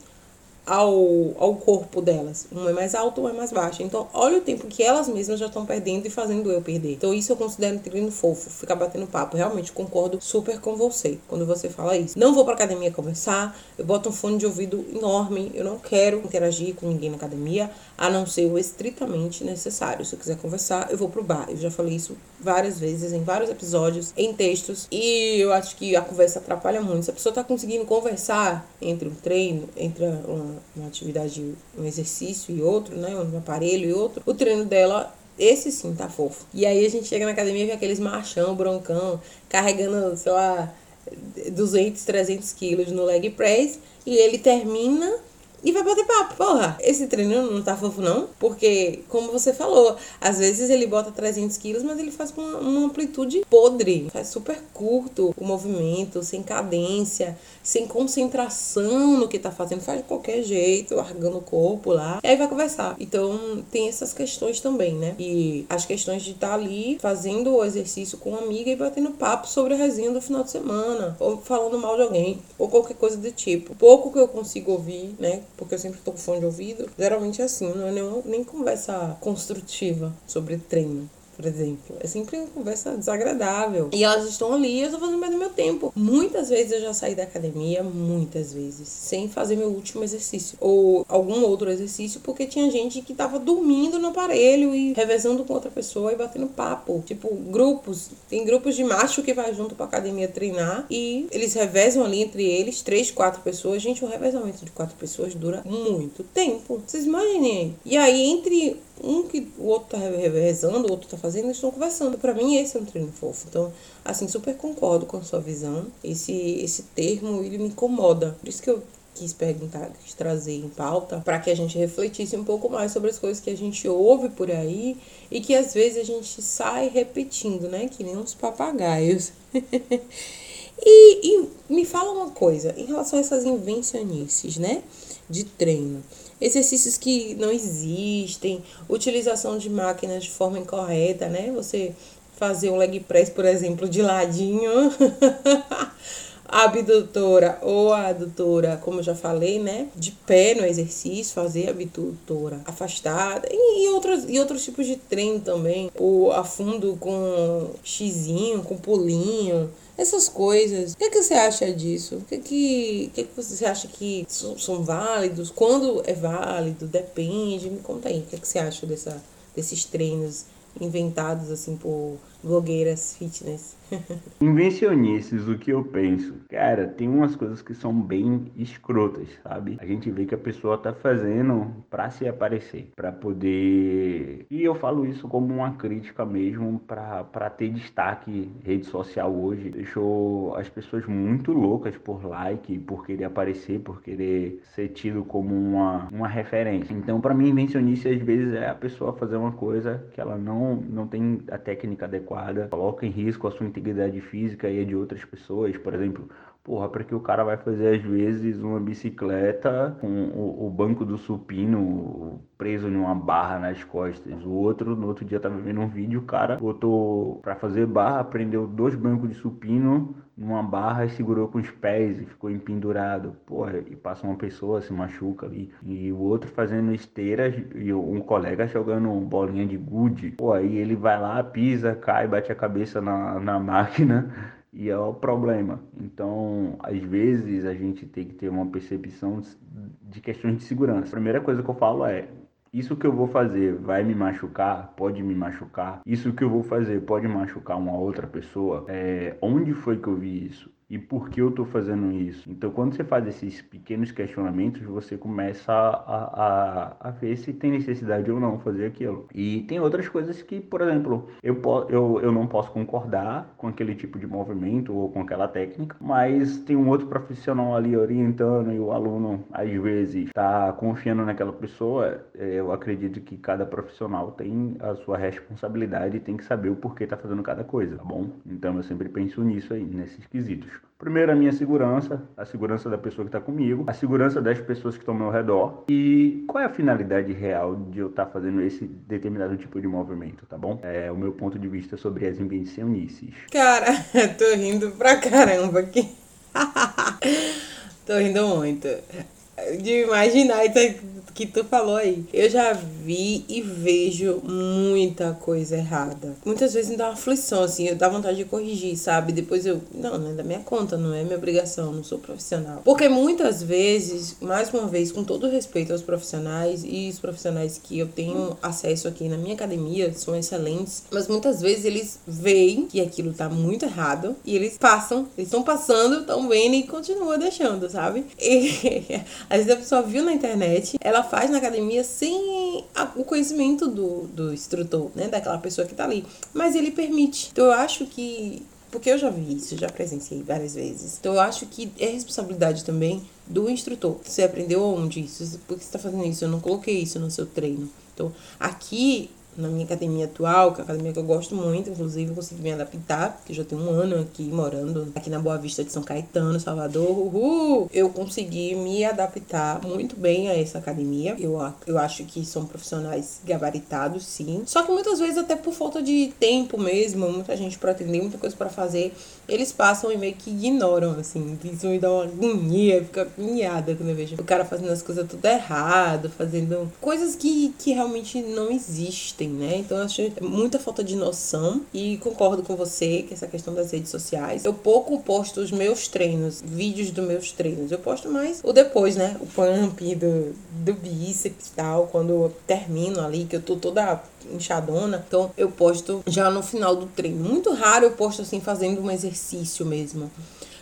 ao, ao corpo delas. Uma é mais alta, uma é mais baixa. Então, olha o tempo que elas mesmas já estão perdendo e fazendo eu perder. Então, isso eu considero um treino fofo, ficar batendo papo. Realmente concordo super com você quando você fala isso. Não vou pra academia conversar, eu boto um fone de ouvido enorme, eu não quero interagir com ninguém na academia, a não ser o estritamente necessário. Se eu quiser conversar, eu vou pro bar. Eu já falei isso várias vezes, em vários episódios, em textos, e eu acho que a conversa atrapalha muito. Se a pessoa tá conseguindo conversar entre um treino, entre uma uma atividade, um exercício e outro, né? Um aparelho e outro, o treino dela esse sim tá fofo. E aí a gente chega na academia e vê aqueles machão, broncão, carregando, sei lá, 200, 300 quilos no leg press. E ele termina e vai bater papo. Porra, esse treino não tá fofo, não. Porque, como você falou, às vezes ele bota 300 quilos, mas ele faz com uma, uma amplitude podre. Faz super curto o movimento, sem cadência, sem concentração no que tá fazendo. Faz de qualquer jeito, largando o corpo lá. E aí vai conversar. Então, tem essas questões também, né? E as questões de estar tá ali fazendo o exercício com uma amiga e batendo papo sobre a resenha do final de semana. Ou falando mal de alguém. Ou qualquer coisa do tipo. Pouco que eu consigo ouvir, né? Porque eu sempre tô com fone de ouvido. Geralmente é assim, não é nem, nem conversa construtiva sobre treino por exemplo. É sempre uma conversa desagradável. E elas estão ali eu tô fazendo mais do meu tempo. Muitas vezes eu já saí da academia, muitas vezes, sem fazer meu último exercício. Ou algum outro exercício, porque tinha gente que tava dormindo no aparelho e revezando com outra pessoa e batendo papo. Tipo, grupos. Tem grupos de macho que vai junto pra academia treinar e eles revezam ali entre eles, três, quatro pessoas. Gente, um revezamento de quatro pessoas dura muito tempo. Vocês imaginem. E aí, entre um que o outro tá revezando, o outro tá fazendo, eles estão conversando. Para mim, esse é um treino fofo. Então, assim, super concordo com a sua visão. Esse, esse termo, ele me incomoda. Por isso que eu quis perguntar, quis trazer em pauta, para que a gente refletisse um pouco mais sobre as coisas que a gente ouve por aí e que às vezes a gente sai repetindo, né? Que nem uns papagaios. e, e me fala uma coisa, em relação a essas invencionices, né? De treino exercícios que não existem, utilização de máquinas de forma incorreta, né? Você fazer um leg press, por exemplo, de ladinho. abdutora ou adutora, como eu já falei, né? De pé no exercício, fazer abdutora afastada e, e, outros, e outros tipos de treino também. O afundo com xizinho, com pulinho, essas coisas. O que, é que você acha disso? O que, é que, que, é que você acha que são, são válidos? Quando é válido? Depende. Me conta aí. O que, é que você acha dessa, desses treinos inventados assim por blogueiras fitness? Invencionices, o que eu penso? Cara, tem umas coisas que são bem escrotas, sabe? A gente vê que a pessoa tá fazendo pra se aparecer, pra poder. E eu falo isso como uma crítica mesmo, pra, pra ter destaque. Rede social hoje deixou as pessoas muito loucas por like, por querer aparecer, por querer ser tido como uma, uma referência. Então, para mim, invencionice às vezes é a pessoa fazer uma coisa que ela não, não tem a técnica adequada, coloca em risco a sua integridade física e de outras pessoas, por exemplo, porra, para que o cara vai fazer às vezes uma bicicleta com o, banco do supino preso em uma barra nas costas. O outro, no outro dia tava vendo um vídeo, o cara botou para fazer barra, prendeu dois bancos de supino numa barra e segurou com os pés e ficou empendurado. Porra, e passa uma pessoa, se machuca ali. E o outro fazendo esteiras e um colega jogando bolinha de gude. Pô, aí ele vai lá, pisa, cai, bate a cabeça na, na máquina e é o problema. Então, às vezes a gente tem que ter uma percepção de questões de segurança. A primeira coisa que eu falo é: isso que eu vou fazer vai me machucar? Pode me machucar? Isso que eu vou fazer pode machucar uma outra pessoa? É, onde foi que eu vi isso? E por que eu estou fazendo isso. Então, quando você faz esses pequenos questionamentos, você começa a, a, a, ver se tem necessidade ou não fazer aquilo. E tem outras coisas que, por exemplo, eu, eu, eu não posso concordar com aquele tipo de movimento ou com aquela técnica, mas tem um outro profissional ali orientando e o aluno, às vezes, está confiando naquela pessoa. É, eu acredito que cada profissional tem a sua responsabilidade e tem que saber o porquê está fazendo cada coisa, tá bom? Então, eu sempre penso nisso aí, nesses quesitos. Primeiro, a minha segurança, a segurança da pessoa que está comigo, a segurança das pessoas que estão ao meu redor e qual é a finalidade real de eu estar tá fazendo esse determinado tipo de movimento, tá bom? É o meu ponto de vista sobre as invencionices. Cara, tô rindo pra caramba aqui. tô rindo muito de imaginar que tu falou aí. Eu já vi e vejo muita coisa errada. Muitas vezes me dá uma aflição, assim, eu dá vontade de corrigir, sabe? Depois eu. Não, não é da minha conta, não é minha obrigação, não sou profissional. Porque muitas vezes, mais uma vez, com todo respeito aos profissionais e os profissionais que eu tenho acesso aqui na minha academia são excelentes, mas muitas vezes eles veem que aquilo tá muito errado e eles passam, eles estão passando, estão vendo e continuam deixando, sabe? E às vezes a pessoa viu na internet, ela faz na academia sem o conhecimento do, do instrutor, né? Daquela pessoa que tá ali. Mas ele permite. Então eu acho que. Porque eu já vi isso, já presenciei várias vezes. Então eu acho que é responsabilidade também do instrutor. Você aprendeu onde isso? Por que você está fazendo isso? Eu não coloquei isso no seu treino. Então, aqui na minha academia atual, que é a academia que eu gosto muito, inclusive consegui me adaptar, porque já tenho um ano aqui morando aqui na Boa Vista de São Caetano, Salvador. Uhul! Eu consegui me adaptar muito bem a essa academia. Eu, eu acho que são profissionais gabaritados, sim. Só que muitas vezes, até por falta de tempo mesmo, muita gente para atender, muita coisa para fazer, eles passam e meio que ignoram, assim. Isso me dá uma agonia, fica agoniada quando eu vejo o cara fazendo as coisas tudo errado, fazendo coisas que, que realmente não existem né? Então eu acho muita falta de noção e concordo com você que essa questão das redes sociais. Eu pouco posto os meus treinos, vídeos dos meus treinos. Eu posto mais o depois, né? O pump do, do bíceps e tal, quando eu termino ali, que eu tô toda inchadona. Então eu posto já no final do treino. Muito raro eu posto assim fazendo um exercício mesmo.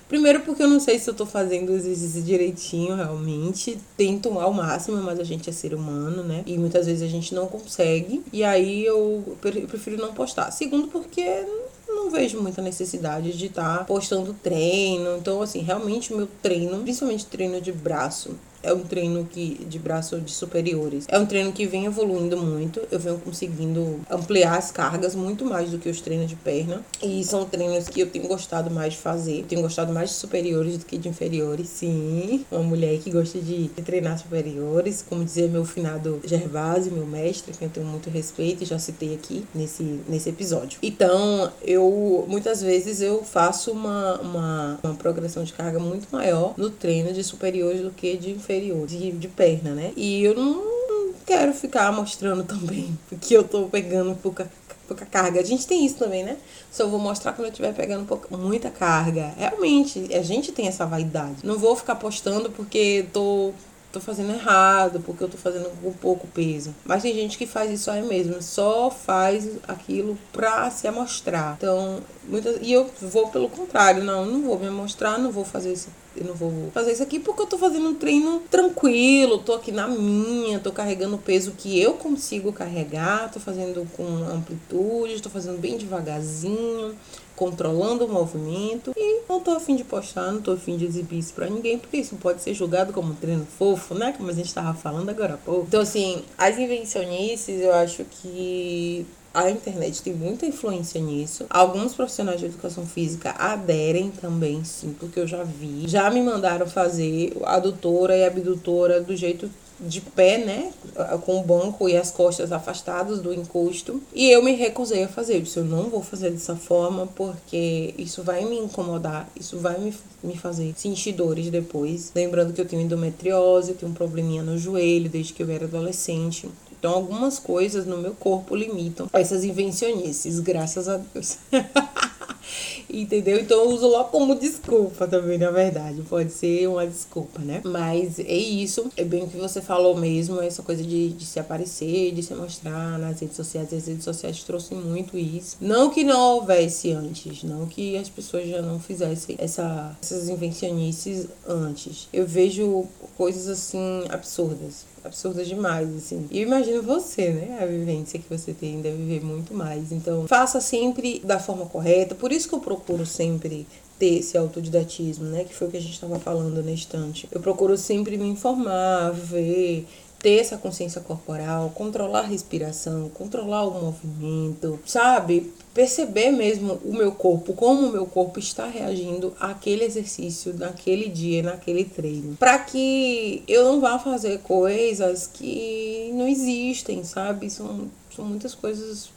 Primeiro porque eu não sei se eu tô fazendo o exercício direitinho, realmente. Tento ao máximo, mas a gente é ser humano, né? E muitas vezes a gente não consegue. E aí eu prefiro não postar. Segundo porque não vejo muita necessidade de estar tá postando treino. Então, assim, realmente o meu treino, principalmente treino de braço, é um treino que de braço de superiores. É um treino que vem evoluindo muito. Eu venho conseguindo ampliar as cargas muito mais do que os treinos de perna. E são treinos que eu tenho gostado mais de fazer. Tenho gostado mais de superiores do que de inferiores. Sim, uma mulher que gosta de, treinar superiores, como dizia meu finado Gervásio, meu mestre, que eu tenho muito respeito e já citei aqui nesse, nesse episódio. Então, eu muitas vezes eu faço uma, uma, uma progressão de carga muito maior no treino de superiores do que de inferiores inferior, de, de perna, né? E eu não quero ficar mostrando também que eu tô pegando pouca, pouca carga. A gente tem isso também, né? Só vou mostrar quando eu estiver pegando pouca, muita carga. Realmente, a gente tem essa vaidade. Não vou ficar postando porque tô tô fazendo errado, porque eu tô fazendo com pouco peso. Mas tem gente que faz isso aí mesmo, só faz aquilo pra se amostrar. Então, muitas, e eu vou pelo contrário, não, não vou me amostrar, não vou fazer isso eu não vou fazer isso aqui porque eu tô fazendo um treino tranquilo, tô aqui na minha, tô carregando o peso que eu consigo carregar, tô fazendo com amplitude, tô fazendo bem devagarzinho, controlando o movimento e não tô afim de postar, não tô afim de exibir isso pra ninguém, porque isso pode ser julgado como um treino fofo, né? Como a gente tava falando agora há pouco. Então, assim, as invencionices eu acho que a internet tem muita influência nisso. Alguns profissionais de educação física aderem também, sim, porque eu já vi. Já me mandaram fazer adutora e abdutora do jeito de pé, né? Com o banco e as costas afastadas do encosto. E eu me recusei a fazer. Eu disse, eu não vou fazer dessa forma porque isso vai me incomodar, isso vai me, me fazer sentir dores depois. Lembrando que eu tenho endometriose, tenho um probleminha no joelho desde que eu era adolescente. Então, algumas coisas no meu corpo limitam essas invencionices, graças a Deus. Entendeu? Então eu uso logo como desculpa também, na verdade. Pode ser uma desculpa, né? Mas é isso. É bem o que você falou mesmo, essa coisa de, de se aparecer, de se mostrar nas redes sociais. As redes sociais trouxeram muito isso. Não que não houvesse antes, não que as pessoas já não fizessem essa, essas invencionices antes. Eu vejo coisas assim absurdas absurdas demais, assim. E imagino você, né? A vivência que você tem deve viver muito mais. Então, faça sempre da forma correta. Por isso que eu procuro sempre ter esse autodidatismo, né? Que foi o que a gente estava falando na estante. Eu procuro sempre me informar, ver, ter essa consciência corporal, controlar a respiração, controlar o movimento, sabe? Perceber mesmo o meu corpo, como o meu corpo está reagindo àquele exercício, naquele dia, naquele treino. Para que eu não vá fazer coisas que não existem, sabe? São, são muitas coisas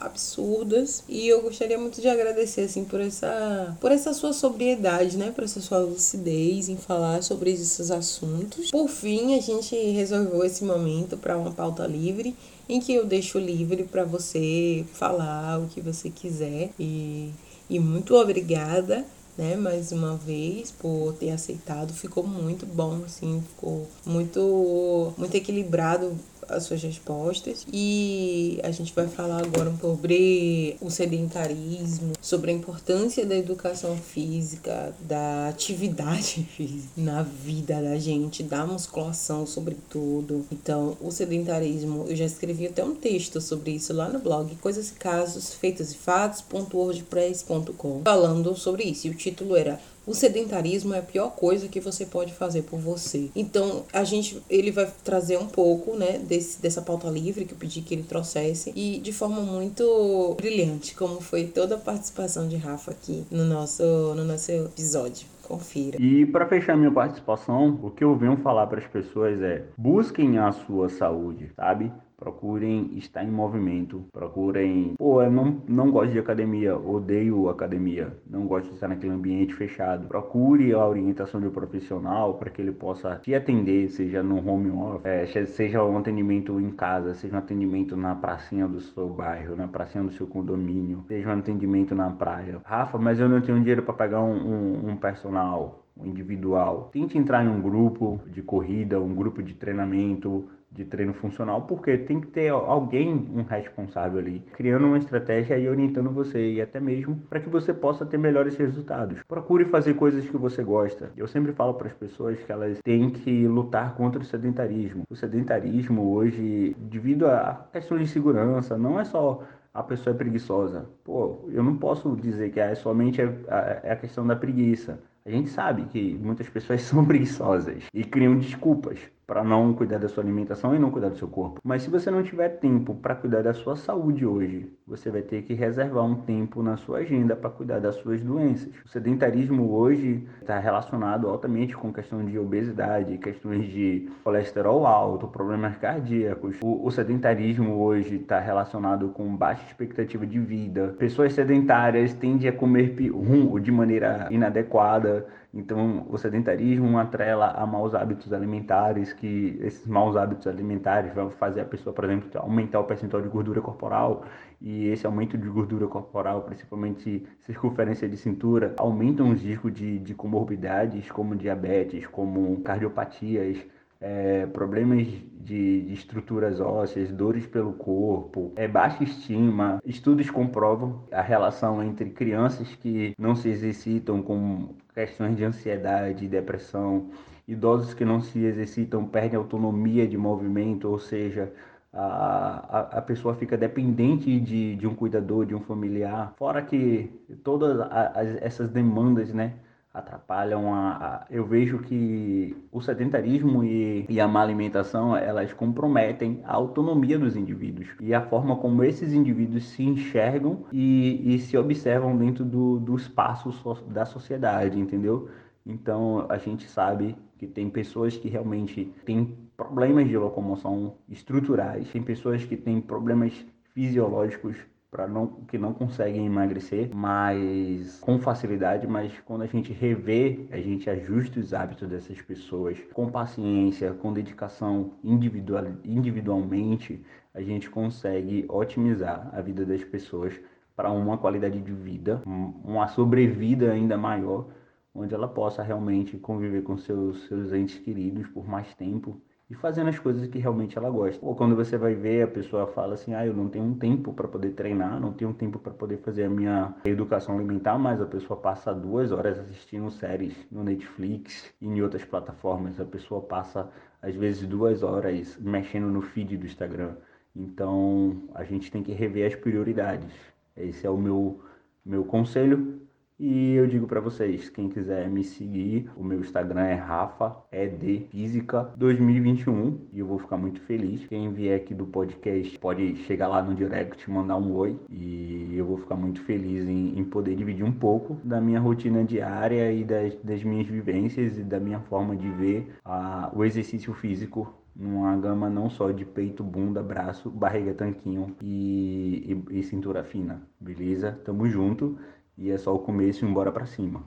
absurdas. E eu gostaria muito de agradecer assim por essa por essa sua sobriedade, né, por essa sua lucidez em falar sobre esses assuntos. Por fim, a gente resolveu esse momento para uma pauta livre em que eu deixo livre para você falar o que você quiser. E e muito obrigada né, mais uma vez por ter aceitado, ficou muito bom, assim, ficou muito muito equilibrado as suas respostas. E a gente vai falar agora sobre o sedentarismo, sobre a importância da educação física, da atividade física na vida da gente, da musculação, sobretudo. Então, o sedentarismo, eu já escrevi até um texto sobre isso lá no blog, coisas e casos feitas e fatos.wordpress.com, falando sobre isso. E o título era O sedentarismo é a pior coisa que você pode fazer por você. Então, a gente, ele vai trazer um pouco, né, desse, dessa pauta livre que eu pedi que ele trouxesse e de forma muito brilhante, como foi toda a participação de Rafa aqui no nosso, no nosso episódio. Confira. E para fechar minha participação, o que eu venho falar para as pessoas é: busquem a sua saúde, sabe? Procurem estar em movimento, procurem. Pô, eu não, não gosto de academia, odeio academia, não gosto de estar naquele ambiente fechado. Procure a orientação de um profissional para que ele possa te atender, seja no home office, é, seja um atendimento em casa, seja um atendimento na pracinha do seu bairro, na pracinha do seu condomínio, seja um atendimento na praia. Rafa, mas eu não tenho dinheiro para pagar um, um, um personal individual. Tente entrar em um grupo de corrida, um grupo de treinamento, de treino funcional, porque tem que ter alguém, um responsável ali, criando uma estratégia e orientando você, e até mesmo para que você possa ter melhores resultados. Procure fazer coisas que você gosta. Eu sempre falo para as pessoas que elas têm que lutar contra o sedentarismo. O sedentarismo hoje, devido a questões de segurança, não é só a pessoa é preguiçosa. Pô, eu não posso dizer que é somente a, é a questão da preguiça. A gente sabe que muitas pessoas são preguiçosas e criam desculpas para não cuidar da sua alimentação e não cuidar do seu corpo. Mas se você não tiver tempo para cuidar da sua saúde hoje, você vai ter que reservar um tempo na sua agenda para cuidar das suas doenças. O sedentarismo hoje está relacionado altamente com questão de obesidade, questões de colesterol alto, problemas cardíacos. O, o sedentarismo hoje está relacionado com baixa expectativa de vida. Pessoas sedentárias tendem a comer rum de maneira inadequada então, o sedentarismo atrela a maus hábitos alimentares, que esses maus hábitos alimentares vão fazer a pessoa, por exemplo, aumentar o percentual de gordura corporal, e esse aumento de gordura corporal, principalmente circunferência de cintura, aumentam os riscos de, de comorbidades como diabetes, como cardiopatias, é, problemas de, de, estruturas ósseas, dores pelo corpo, é, baixa estima. Estudos comprovam a relação entre crianças que não se exercitam com questões de ansiedade e depressão, idosos que não se exercitam perdem autonomia de movimento, ou seja, a, a, a pessoa fica dependente de, de um cuidador, de um familiar. Fora que todas as, essas demandas, né? Atrapalham a, a, eu vejo que o sedentarismo e, e, a má alimentação elas comprometem a autonomia dos indivíduos e a forma como esses indivíduos se enxergam e, e se observam dentro do, do espaço so, da sociedade entendeu? Então a gente sabe que tem pessoas que realmente têm problemas de locomoção estruturais tem pessoas que têm problemas fisiológicos para não que não conseguem emagrecer, mas com facilidade, mas quando a gente revê, a gente ajusta os hábitos dessas pessoas com paciência, com dedicação individual, individualmente, a gente consegue otimizar a vida das pessoas para uma qualidade de vida, uma sobrevida ainda maior, onde ela possa realmente conviver com seus seus entes queridos por mais tempo e fazendo as coisas que realmente ela gosta. Ou quando você vai ver, a pessoa fala assim: ah, eu não tenho um tempo para poder treinar, não tenho um tempo para poder fazer a minha educação alimentar, mas a pessoa passa duas horas assistindo séries no Netflix e em outras plataformas. A pessoa passa, às vezes, duas horas mexendo no feed do Instagram. Então, a gente tem que rever as prioridades. Esse é o meu, meu conselho e eu digo para vocês, quem quiser me seguir, o meu Instagram é Rafa ED Física 2021 e eu vou ficar muito feliz. Quem vier aqui do podcast pode chegar lá no direct, mandar um oi e eu vou ficar muito feliz em, em poder dividir um pouco da minha rotina diária e das, das minhas vivências e da minha forma de ver a, o exercício físico numa gama não só de peito, bunda, braço, barriga, tanquinho e, e, e cintura fina, beleza? Tamo junto. E é só o começo e embora para cima.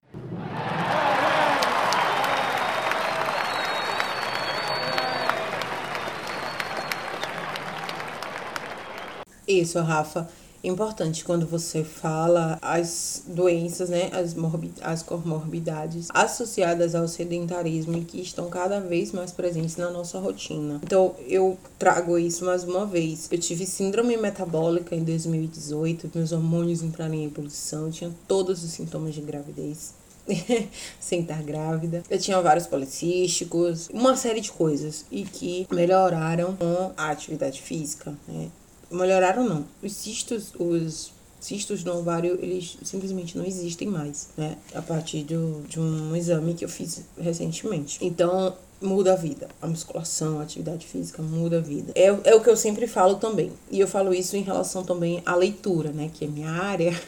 Isso, Rafa importante quando você fala as doenças, né, as, as comorbidades associadas ao sedentarismo e que estão cada vez mais presentes na nossa rotina. Então, eu trago isso mais uma vez. Eu tive síndrome metabólica em 2018, meus hormônios entraram em ebulição, eu tinha todos os sintomas de gravidez. sem estar grávida. Eu tinha vários policísticos, uma série de coisas e que melhoraram com a atividade física, né? Melhoraram não. Os cistos, os cistos no ovário, eles simplesmente não existem mais, né? A partir do, de um exame que eu fiz recentemente. Então, muda a vida. A musculação, a atividade física muda a vida. É, é o que eu sempre falo também. E eu falo isso em relação também à leitura, né? Que é minha área.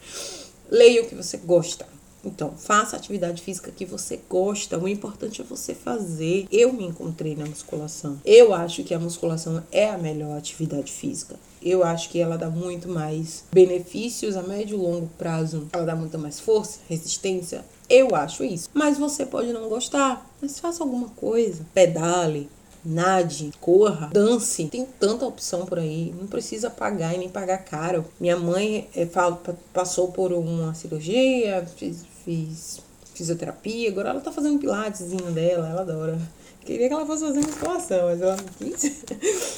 Leia o que você gosta. Então, faça a atividade física que você gosta. O importante é você fazer. Eu me encontrei na musculação. Eu acho que a musculação é a melhor atividade física. Eu acho que ela dá muito mais benefícios a médio e longo prazo. Ela dá muito mais força, resistência. Eu acho isso. Mas você pode não gostar. Mas faça alguma coisa. Pedale, nade, corra, dance. Tem tanta opção por aí. Não precisa pagar e nem pagar caro. Minha mãe é, passou por uma cirurgia, fiz fisioterapia, agora ela tá fazendo pilatezinho dela, ela adora. Queria que ela fosse fazer musculação, mas ela não quis.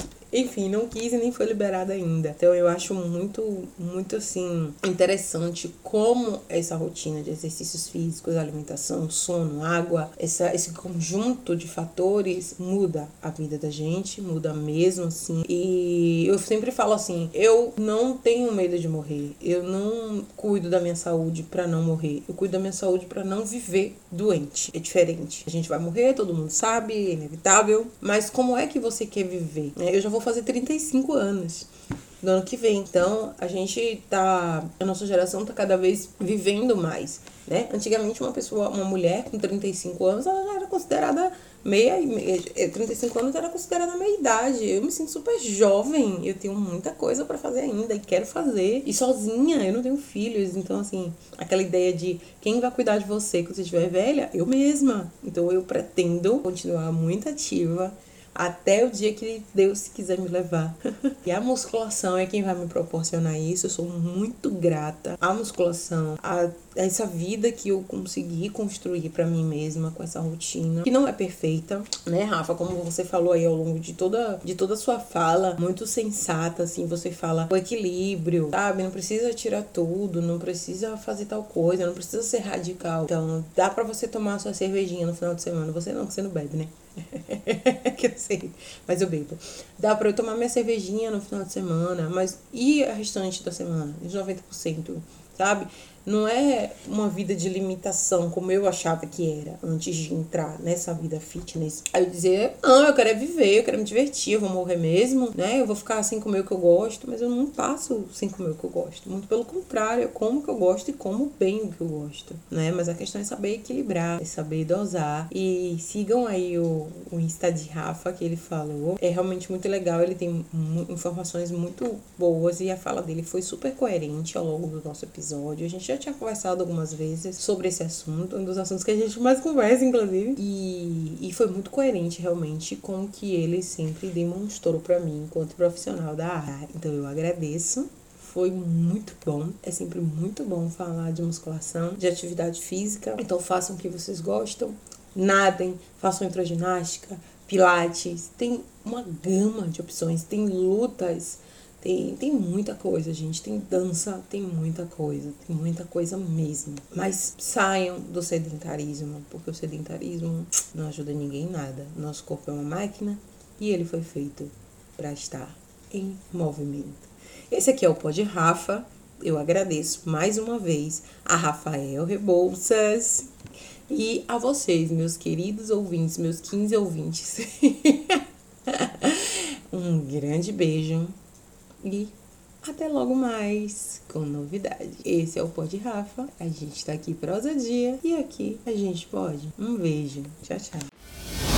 Enfim, não quis e nem foi liberada ainda. Então eu acho muito, muito assim, interessante como essa rotina de exercícios físicos, alimentação, sono, água, essa, esse conjunto de fatores muda a vida da gente, muda mesmo, assim. E eu sempre falo assim: eu não tenho medo de morrer, eu não cuido da minha saúde para não morrer, eu cuido da minha saúde para não viver doente. É diferente. A gente vai morrer, todo mundo sabe, é inevitável, mas como é que você quer viver? Eu já vou fazer 35 anos no ano que vem. Então, a gente tá. A nossa geração tá cada vez vivendo mais. Né? Antigamente, uma pessoa, uma mulher com 35 anos, ela já era considerada meia, 35 anos era considerada meia idade. Eu me sinto super jovem, eu tenho muita coisa para fazer ainda e quero fazer. E sozinha, eu não tenho filhos, então assim, aquela ideia de quem vai cuidar de você quando você estiver velha, eu mesma. Então eu pretendo continuar muito ativa até o dia que Deus quiser me levar. e a musculação é quem vai me proporcionar isso. Eu sou muito grata à musculação, a essa vida que eu consegui construir para mim mesma com essa rotina, que não é perfeita, né, Rafa? Como você falou aí ao longo de toda de toda a sua fala, muito sensata, assim, você fala o equilíbrio, sabe? Não precisa tirar tudo, não precisa fazer tal coisa, não precisa ser radical. Então, dá para você tomar sua cervejinha no final de semana. Você não, você não bebe, né? que eu sei, mas eu bebo. Dá pra eu tomar minha cervejinha no final de semana, mas e a restante da semana? De 90%, sabe? Não é uma vida de limitação como eu achava que era antes de entrar nessa vida fitness. Aí eu dizia, não, eu quero é viver, eu quero me divertir, eu vou morrer mesmo, né? Eu vou ficar sem comer o que eu gosto, mas eu não passo sem comer o que eu gosto. Muito pelo contrário, eu como o que eu gosto e como bem o que eu gosto, né? Mas a questão é saber equilibrar, é saber dosar. E sigam aí o, o Insta de Rafa que ele falou. É realmente muito legal, ele tem informações muito boas e a fala dele foi super coerente ao longo do nosso episódio. A gente já tinha conversado algumas vezes sobre esse assunto, um dos assuntos que a gente mais conversa, inclusive. E, e foi muito coerente, realmente, com o que ele sempre demonstrou para mim enquanto profissional da área. Então eu agradeço foi muito bom. É sempre muito bom falar de musculação, de atividade física. Então façam o que vocês gostam, nadem, façam hidroginástica, pilates. Tem uma gama de opções, tem lutas tem, tem muita coisa, gente. Tem dança, tem muita coisa. Tem muita coisa mesmo. Mas saiam do sedentarismo, porque o sedentarismo não ajuda ninguém em nada. Nosso corpo é uma máquina e ele foi feito para estar em movimento. Esse aqui é o Pod Rafa. Eu agradeço mais uma vez a Rafael Rebouças e a vocês, meus queridos ouvintes, meus 15 ouvintes. um grande beijo e até logo mais com novidade. Esse é o Pode Rafa. A gente tá aqui prosa dia e aqui a gente pode. Um beijo. Tchau, tchau.